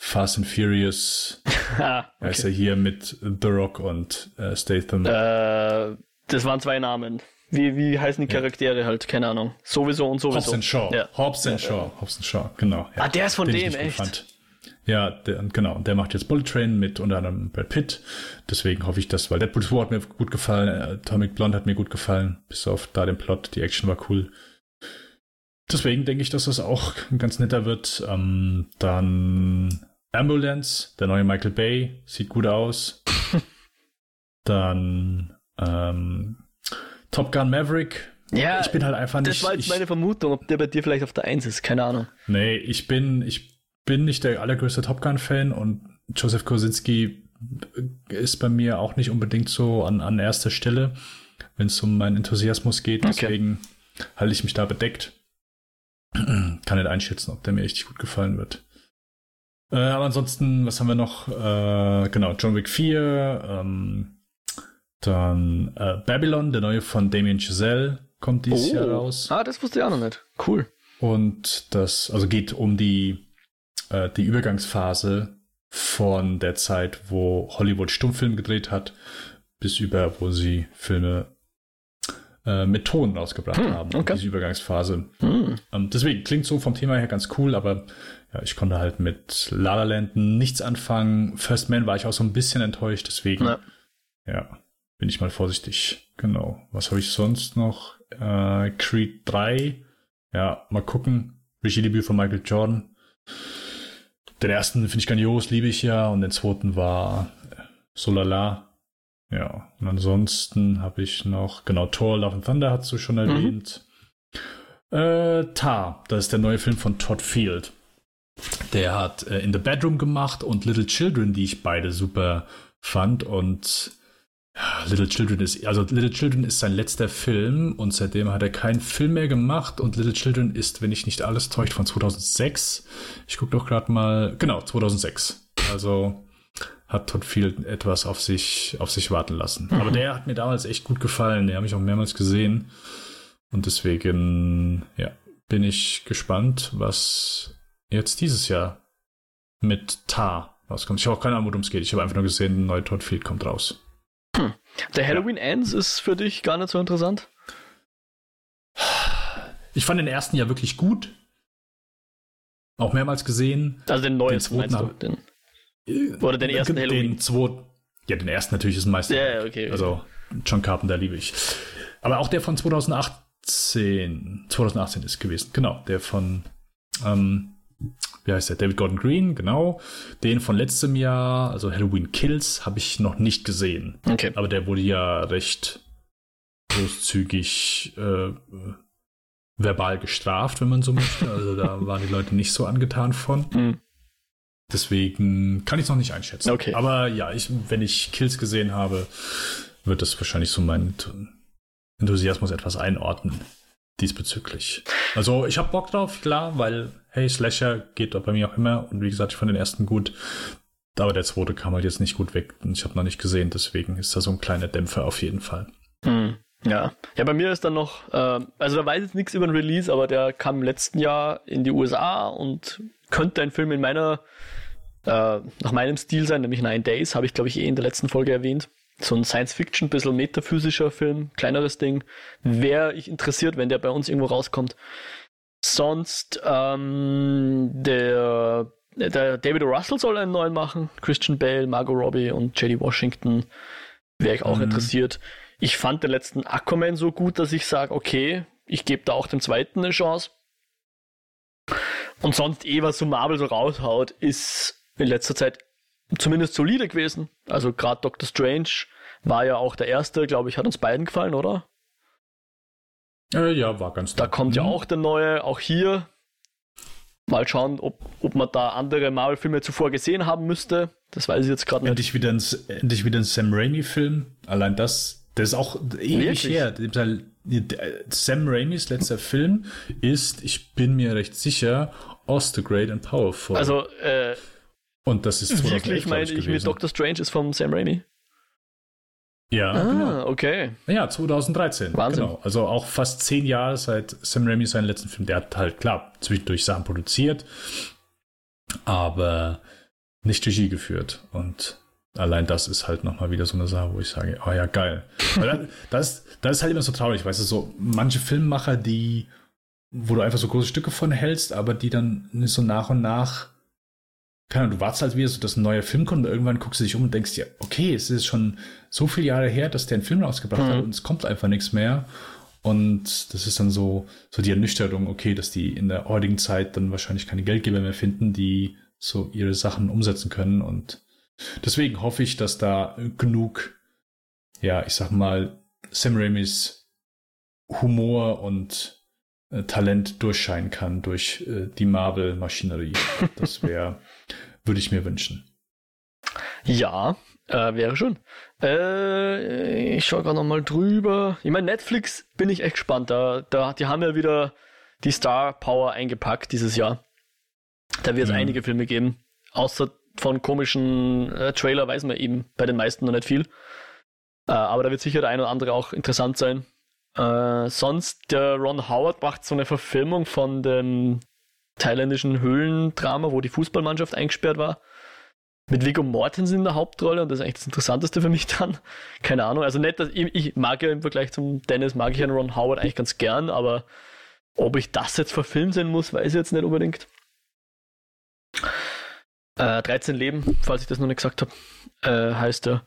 Fast and Furious. [LAUGHS] ah, okay. Er ist ja hier mit The Rock und äh, Statham. Äh, das waren zwei Namen. Wie, wie heißen die Charaktere ja. halt? Keine Ahnung. Sowieso und sowieso. Hobbs and Shaw. Ja. Hobbs and Shaw. Hobbs and Shaw, genau. Ja. Ah, der ist von Den dem, echt? Fand. Ja, der, genau. Der macht jetzt Bullet Train mit unter anderem Brad Pitt. Deswegen hoffe ich, dass, weil Deadpool 2 hat mir gut gefallen, Atomic Blonde hat mir gut gefallen, bis auf da den Plot, die Action war cool. Deswegen denke ich, dass das auch ganz netter wird. Ähm, dann Ambulance, der neue Michael Bay, sieht gut aus. [LAUGHS] dann ähm, Top Gun Maverick. Ja, ich bin halt einfach nicht. Das war jetzt ich, meine Vermutung, ob der bei dir vielleicht auf der Eins ist, keine Ahnung. Nee, ich bin, ich bin nicht der allergrößte Top Gun-Fan und Joseph Kosinski ist bei mir auch nicht unbedingt so an, an erster Stelle, wenn es um meinen Enthusiasmus geht. Okay. Deswegen halte ich mich da bedeckt. [CLEARS THROAT] Kann nicht einschätzen, ob der mir richtig gut gefallen wird. Äh, aber ansonsten, was haben wir noch? Äh, genau, John Wick 4, ähm, dann äh, Babylon, der neue von Damien Chazelle, kommt dieses oh. Jahr raus. Ah, das wusste ich auch noch nicht. Cool. Und das, also geht um die, äh, die Übergangsphase von der Zeit, wo Hollywood Stummfilm gedreht hat, bis über, wo sie Filme äh, mit Ton rausgebracht hm, haben. Okay. Diese Übergangsphase. Hm. Ähm, deswegen klingt so vom Thema her ganz cool, aber ja, ich konnte halt mit La La Land nichts anfangen. First Man war ich auch so ein bisschen enttäuscht, deswegen. Ja. ja bin ich mal vorsichtig. Genau. Was habe ich sonst noch? Äh, Creed 3. Ja, mal gucken. Regie-Debüt von Michael Jordan. Den ersten finde ich grandios, liebe ich ja. Und den zweiten war Solala. Ja, und ansonsten habe ich noch, genau, Thor, Love and Thunder hast du schon mhm. erwähnt. Mhm. Äh, Tar, das ist der neue Film von Todd Field. Der hat äh, In the Bedroom gemacht und Little Children, die ich beide super fand. Und Little Children ist, also Little Children ist sein letzter Film und seitdem hat er keinen Film mehr gemacht und Little Children ist, wenn ich nicht alles täuscht, von 2006. Ich gucke doch gerade mal, genau, 2006. Also hat Todd Field etwas auf sich, auf sich warten lassen. Mhm. Aber der hat mir damals echt gut gefallen. Den habe ich auch mehrmals gesehen. Und deswegen, ja, bin ich gespannt, was jetzt dieses Jahr mit Tar rauskommt. Ich habe auch keine Ahnung, worum es geht. Ich habe einfach nur gesehen, ein neuer Todd Field kommt raus. Hm. Der Halloween ja. Ends ist für dich gar nicht so interessant? Ich fand den ersten ja wirklich gut. Auch mehrmals gesehen. Also den neuen meinst du? Den, oder den ersten den Halloween? Den zweiten. Ja, den ersten natürlich ist ein Meister. Ja, okay, okay. Also John Carpenter liebe ich. Aber auch der von 2018. 2018 ist gewesen. Genau, der von ähm, wie heißt der? David Gordon Green, genau. Den von letztem Jahr, also Halloween Kills, habe ich noch nicht gesehen. Okay. Aber der wurde ja recht großzügig äh, verbal gestraft, wenn man so möchte. Also da waren die Leute nicht so angetan von. Mhm. Deswegen kann ich es noch nicht einschätzen. Okay. Aber ja, ich, wenn ich Kills gesehen habe, wird das wahrscheinlich so mein Enthusiasmus etwas einordnen diesbezüglich. Also ich habe Bock drauf, klar, weil hey, Slasher geht bei mir auch immer und wie gesagt, ich fand den ersten gut. Aber der zweite kam halt jetzt nicht gut weg und ich habe noch nicht gesehen, deswegen ist da so ein kleiner Dämpfer auf jeden Fall. Hm, ja. Ja, bei mir ist dann noch, äh, also da weiß ich nichts über den Release, aber der kam im letzten Jahr in die USA und könnte ein Film in meiner, äh, nach meinem Stil sein, nämlich Nine Days, habe ich glaube ich eh in der letzten Folge erwähnt so ein Science-Fiction, bisschen metaphysischer Film, kleineres Ding. Wäre ich interessiert, wenn der bei uns irgendwo rauskommt. Sonst, ähm, der, der David Russell soll einen neuen machen. Christian Bale, Margot Robbie und J.D. Washington. Wäre ich auch mhm. interessiert. Ich fand den letzten Aquaman so gut, dass ich sage, okay, ich gebe da auch dem zweiten eine Chance. Und sonst eh, was so Marvel so raushaut, ist in letzter Zeit zumindest solide gewesen. Also gerade Doctor Strange war ja auch der erste, glaube ich, hat uns beiden gefallen, oder? Äh, ja, war ganz Da kommt ja mhm. auch der neue, auch hier. Mal schauen, ob, ob man da andere Marvel-Filme zuvor gesehen haben müsste. Das weiß ich jetzt gerade nicht. Endlich wieder, ein, endlich wieder ein Sam Raimi-Film. Allein das, das ist auch ewig her. Sam Raimis letzter Film ist, ich bin mir recht sicher, Great and Powerful. Also, äh, und das ist Wirklich meine ich, ich mit Doctor Strange ist vom Sam Raimi. Ja, ah, genau. okay. Ja, 2013. Wahnsinn. Genau. Also auch fast zehn Jahre seit Sam Raimi seinen letzten Film. Der hat halt, klar, zwischendurch Sachen produziert, aber nicht Regie geführt. Und allein das ist halt nochmal wieder so eine Sache, wo ich sage, oh ja, geil. Weil [LAUGHS] das, das ist halt immer so traurig, weißt du, so manche Filmmacher, die, wo du einfach so große Stücke von hältst, aber die dann so nach und nach keine Ahnung, du wartest halt wieder so, dass ein neuer Film kommt und irgendwann guckst du dich um und denkst dir, okay, es ist schon so viele Jahre her, dass der einen Film rausgebracht mhm. hat und es kommt einfach nichts mehr. Und das ist dann so, so die Ernüchterung, okay, dass die in der heutigen Zeit dann wahrscheinlich keine Geldgeber mehr finden, die so ihre Sachen umsetzen können. Und deswegen hoffe ich, dass da genug, ja, ich sag mal, Sam Raimis Humor und äh, Talent durchscheinen kann durch äh, die Marvel-Maschinerie. Das wäre würde ich mir wünschen. Ja, äh, wäre schon. Äh, ich schaue gerade nochmal drüber. Ich meine, Netflix bin ich echt gespannt. Da, da, die haben ja wieder die Star Power eingepackt dieses Jahr. Da wird es mhm. einige Filme geben. Außer von komischen äh, Trailer weiß man eben bei den meisten noch nicht viel. Äh, aber da wird sicher der ein oder andere auch interessant sein. Äh, sonst, der Ron Howard macht so eine Verfilmung von dem thailändischen Höhlendrama, wo die Fußballmannschaft eingesperrt war. Mit Viggo Mortensen in der Hauptrolle und das ist eigentlich das Interessanteste für mich dann. [LAUGHS] Keine Ahnung, also nicht, dass ich, ich mag ja im Vergleich zum Dennis, mag ich ja Ron Howard eigentlich ganz gern, aber ob ich das jetzt verfilmt sein muss, weiß ich jetzt nicht unbedingt. Äh, 13 Leben, falls ich das noch nicht gesagt habe, äh, heißt er.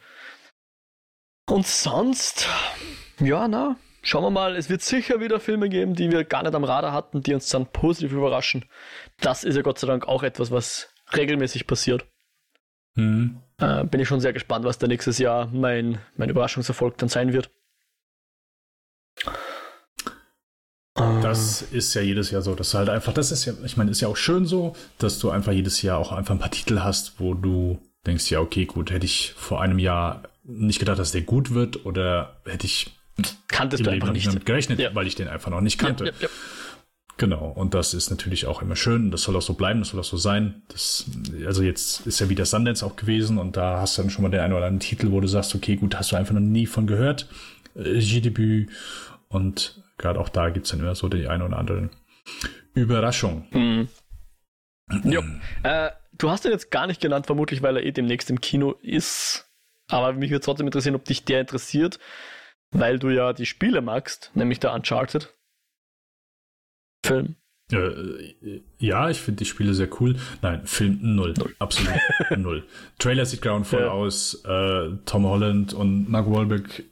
Und sonst, ja, na, Schauen wir mal, es wird sicher wieder Filme geben, die wir gar nicht am Radar hatten, die uns dann positiv überraschen. Das ist ja Gott sei Dank auch etwas, was regelmäßig passiert. Mhm. Äh, bin ich schon sehr gespannt, was da nächstes Jahr mein, mein Überraschungserfolg dann sein wird. Das ist ja jedes Jahr so, dass du halt einfach, das ist ja, ich meine, ist ja auch schön so, dass du einfach jedes Jahr auch einfach ein paar Titel hast, wo du denkst, ja, okay, gut, hätte ich vor einem Jahr nicht gedacht, dass der gut wird oder hätte ich kanntest du einfach nicht damit gerechnet, ja. weil ich den einfach noch nicht kannte. Ja, ja, genau, und das ist natürlich auch immer schön. Das soll auch so bleiben, das soll auch so sein. Das, also jetzt ist ja wieder Sundance auch gewesen und da hast du dann schon mal den einen oder anderen Titel, wo du sagst, okay, gut, hast du einfach noch nie von gehört. Äh, G-Debüt und gerade auch da gibt es dann immer so die eine oder andere Überraschung. Mhm. Jo. Äh, du hast ihn jetzt gar nicht genannt, vermutlich, weil er eh demnächst im Kino ist. Aber mich würde trotzdem interessieren, ob dich der interessiert weil du ja die Spiele magst, nämlich der Uncharted Film. Äh, ja, ich finde die Spiele sehr cool. Nein, Film null. null. Absolut [LAUGHS] null. Trailer sieht grauenvoll ja. aus. Äh, Tom Holland und Mark Wahlberg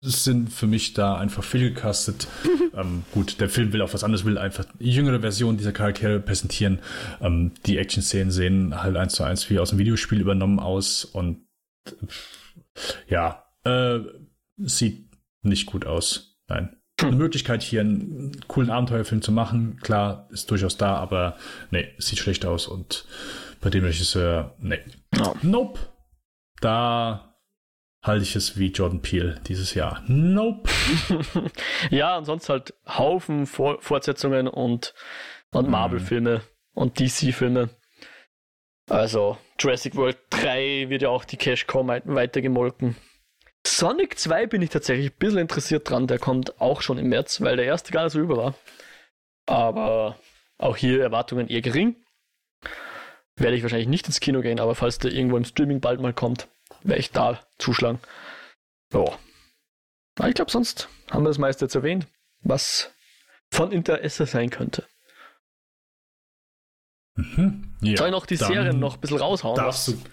sind für mich da einfach fehlgecastet. [LAUGHS] ähm, gut, der Film will auch was anderes, will einfach jüngere Version dieser Charaktere präsentieren. Ähm, die Action-Szenen sehen halt eins zu eins wie aus dem Videospiel übernommen aus und ja, äh, sieht nicht gut aus. Nein. Eine Möglichkeit, hier einen coolen Abenteuerfilm zu machen, klar, ist durchaus da, aber nee, sieht schlecht aus und bei dem Regisseur, nee. Ja. Nope. Da halte ich es wie Jordan Peele dieses Jahr. Nope. [LAUGHS] Ja, und sonst halt Haufen Vor Fortsetzungen und, und Marvel-Filme und DC-Filme. Also Jurassic World 3 wird ja auch die Cash Cow weitergemolken. Sonic 2 bin ich tatsächlich ein bisschen interessiert dran. Der kommt auch schon im März, weil der erste gar nicht so über war. Aber auch hier Erwartungen eher gering. Werde ich wahrscheinlich nicht ins Kino gehen, aber falls der irgendwo im Streaming bald mal kommt, werde ich da zuschlagen. Ja. Aber ich glaube, sonst haben wir das meiste jetzt erwähnt, was von Interesse sein könnte. Mhm. Ja, Soll ich noch die Serien noch ein bisschen raushauen? Darfst was- du.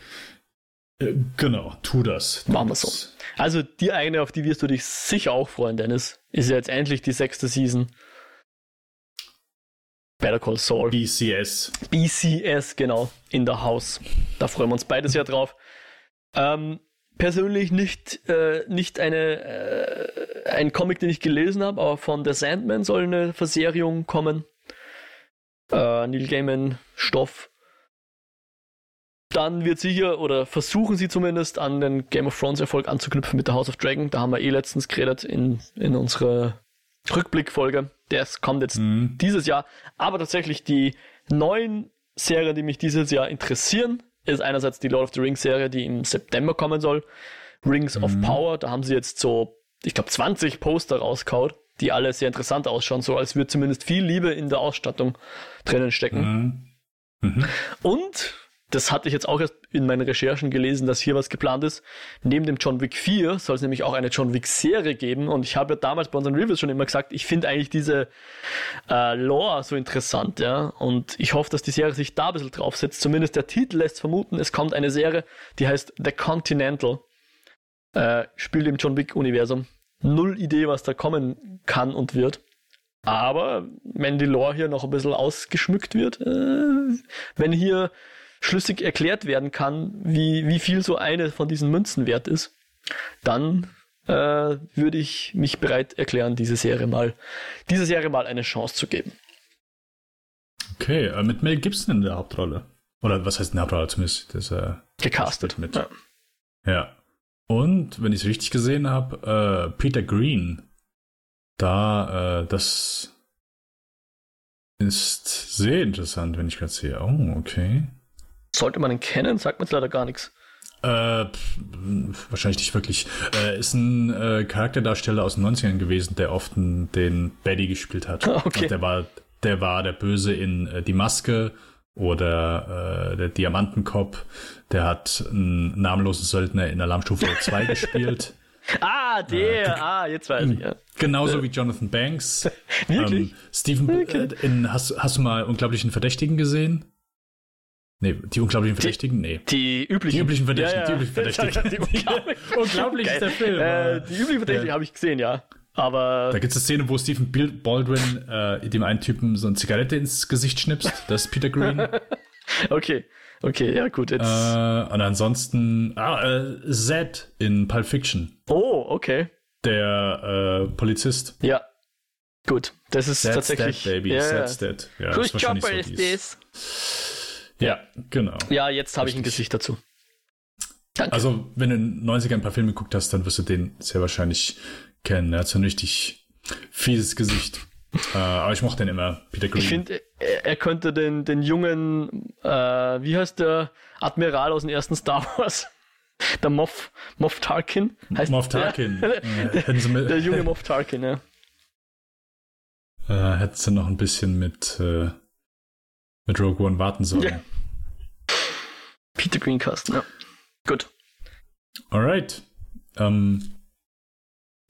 Äh, genau, tu das. Machen wir so. Also die eine, auf die wirst du dich sicher auch freuen, Dennis, ist ja jetzt endlich die sechste Season. Better Call Saul. BCS. BCS, genau, in the House. Da freuen wir uns beide sehr drauf. Ähm, persönlich nicht, äh, nicht eine, äh, ein Comic, den ich gelesen habe, aber von The Sandman soll eine Verserierung kommen. Äh, Neil Gaiman Stoff. Dann wird sicher, oder versuchen sie zumindest, an den Game of Thrones Erfolg anzuknüpfen mit der House of Dragon. Da haben wir eh letztens geredet in, in unserer Rückblickfolge. Das kommt jetzt Mhm. dieses Jahr. Aber tatsächlich die neuen Serien, die mich dieses Jahr interessieren, ist einerseits die Lord of the Rings Serie, die im September kommen soll. Rings of Mhm. Power, da haben sie jetzt so, ich glaube, 20 Poster rauskaut, die alle sehr interessant ausschauen, so als würde zumindest viel Liebe in der Ausstattung drinnen stecken. Mhm. Mhm. Und das hatte ich jetzt auch erst in meinen Recherchen gelesen, dass hier was geplant ist. Neben dem John Wick 4 soll es nämlich auch eine John Wick Serie geben. Und ich habe ja damals bei unseren Reviews schon immer gesagt, ich finde eigentlich diese äh, Lore so interessant, ja. Und ich hoffe, dass die Serie sich da ein bisschen draufsetzt. Zumindest der Titel lässt vermuten, es kommt eine Serie, die heißt The Continental. Äh, spielt im John Wick-Universum. Null Idee, was da kommen kann und wird. Aber wenn die Lore hier noch ein bisschen ausgeschmückt wird, äh, wenn hier schlüssig erklärt werden kann, wie, wie viel so eine von diesen Münzen wert ist, dann äh, würde ich mich bereit erklären, diese Serie mal, diese Serie mal eine Chance zu geben. Okay, äh, mit Mel Gibson in der Hauptrolle. Oder was heißt in der Hauptrolle zumindest? Das, äh, Gecastet. mit. Ja. Ja. Und, wenn ich es richtig gesehen habe, äh, Peter Green. Da, äh, das ist sehr interessant, wenn ich gerade sehe. Oh, okay. Sollte man ihn kennen, sagt mir jetzt leider gar nichts. Äh, wahrscheinlich nicht wirklich. Äh, ist ein äh, Charakterdarsteller aus den 90ern gewesen, der oft den Baddy gespielt hat. [LAUGHS] Okay. Also der war, der war der Böse in äh, Die Maske oder äh, der Diamantenkopf. Der hat einen namenlosen Söldner in Alarmstufe [LAUGHS] 2 gespielt. Ah, der, ah, jetzt weiß ich, ja. Genauso wie Jonathan Banks. [LAUGHS] Wirklich? Ähm, Stephen, Okay. äh, in, hast, hast du mal Unglaublichen Verdächtigen gesehen? Nee, die Unglaublichen Verdächtigen? Nee. Die üblichen. Die üblichen Verdächtigen, die üblichen [LAUGHS] Verdächtigen. [LAUGHS] Die unglaublich, Unglaublich ist der Film. Äh, die üblichen Verdächtigen Ja. habe ich gesehen, ja. Aber Da gibt es eine Szene, wo Stephen Baldwin äh, dem einen Typen so eine Zigarette ins Gesicht schnipst. [LAUGHS] Das ist Peter Green. äh, okay, okay, ja gut, jetzt. und ansonsten ah, äh, Zed in Pulp Fiction, oh, okay. der äh, Polizist. Ja. Gut, das ist Zed's tatsächlich. dead, baby. ja, ja. Zed's dead. Ja, Whose Chopper so is this? Ja, genau. Ja, jetzt habe ich ein. Gesicht dazu. Danke. Also, wenn du in den 90ern ein paar Filme geguckt hast, dann wirst du den sehr wahrscheinlich kennen. Er hat so ein richtig fieses Gesicht. äh, aber ich mochte den immer, Peter Green. ich finde, er, könnte den, den jungen, äh, wie heißt der Admiral aus dem ersten Star Wars? [LAUGHS] Der Moff, Moff Tarkin? Heißt Moff der? Tarkin. [LAUGHS] sie mit, Der junge Moff Tarkin, ja. Äh, hättest du noch ein bisschen mit, äh, mit Rogue One warten sollen. Ja. Peter Greencast, ja. Gut. Alright. Ähm,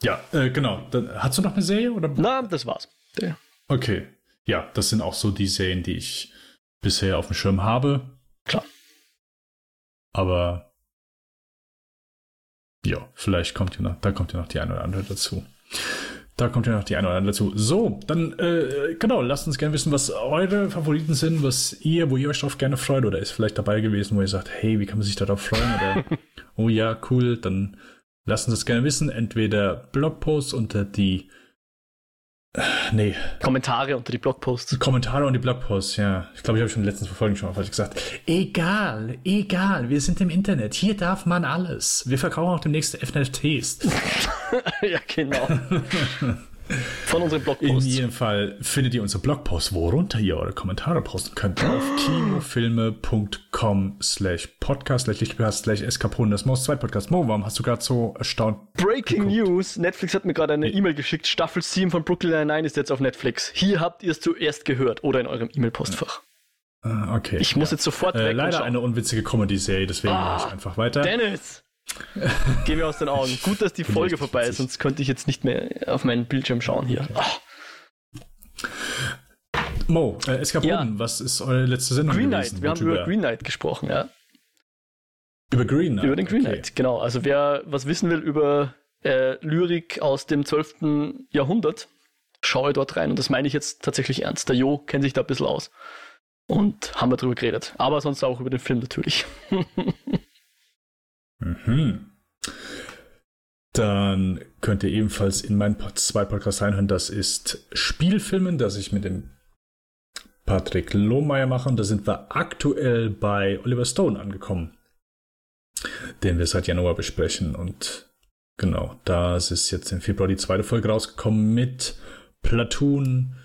ja, äh, genau. Dann, hast du noch eine Serie? Oder? Na, das war's. Der. Okay. Ja, das sind auch so die Serien, die ich bisher auf dem Schirm habe. Klar. Aber ja, vielleicht kommt ja noch, da kommt ja noch die eine oder andere dazu. Da kommt ja noch die eine oder andere dazu. So, dann, äh, genau, lasst uns gerne wissen, was eure Favoriten sind, was ihr, wo ihr euch drauf gerne freut oder ist vielleicht dabei gewesen, wo ihr sagt, hey, wie kann man sich darauf freuen oder, [LAUGHS] oh ja, cool, dann lasst uns das gerne wissen. Entweder Blogpost unter die Nee. Kommentare unter die Blogposts. Kommentare und die Blogposts, ja. Ich glaube, ich habe schon in den letzten Folgen schon mal falsch gesagt. Egal, egal, wir sind im Internet. Hier darf man alles. Wir verkaufen auch demnächst FNFTs. [LAUGHS] ja, genau. [LAUGHS] Von unseren In Blogposts. jedem Fall findet ihr unsere Blogposts, worunter ihr eure Kommentare posten könnt, auf kinofilme.com slash podcast slash eskapoden. Das Maus 2 Podcast. Mo, warum hast du gerade so erstaunt? Breaking News. Netflix hat mir gerade eine E-Mail geschickt. Staffel 7 von Brooklyn Nine-Nine ist jetzt auf Netflix. Hier habt ihr es zuerst gehört oder in eurem E-Mail-Postfach. Ah, okay. Ich muss jetzt sofort äh, weg leider eine unwitzige Comedy-Serie, deswegen Ah, mache ich einfach weiter. Dennis! Geh mir aus den Augen. Gut, dass die Folge vorbei ist, sonst könnte ich jetzt nicht mehr auf meinen Bildschirm schauen hier. Ah, Mo, äh, Eskapoden, Ja. was ist eure letzte Sendung Green gewesen? Knight. Wir haben über Green Knight gesprochen, ja. über Green Knight. Über den Green okay. Knight, genau. Also wer was wissen will über äh, Lyrik aus dem 12. Jahrhundert, schaue dort rein. Und das meine ich jetzt tatsächlich ernst. Der Jo kennt sich da ein bisschen aus. Und haben wir drüber geredet. Aber sonst auch über den Film natürlich. [LAUGHS] Mhm. Dann könnt ihr ebenfalls in meinen zwei Podcasts reinhören. Das ist Spielfilmen, das ich mit dem Patrick Lohmeier mache. Und da sind wir aktuell bei Oliver Stone angekommen, den wir seit Januar besprechen. Und genau, da ist jetzt im Februar die zweite Folge rausgekommen mit Platoon,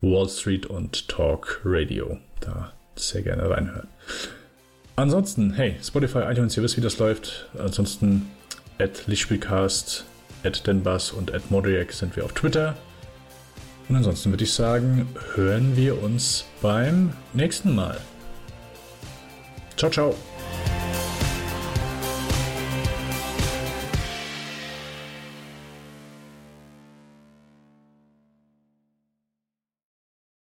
Wall Street und Talk Radio. Da sehr gerne reinhören. Ansonsten, hey, Spotify, iTunes, ihr wisst, wie das läuft. Ansonsten, at Lichtspielcast, at Denbas und at Modriac sind wir auf Twitter. Und ansonsten würde ich sagen, hören wir uns beim nächsten Mal. Ciao, ciao.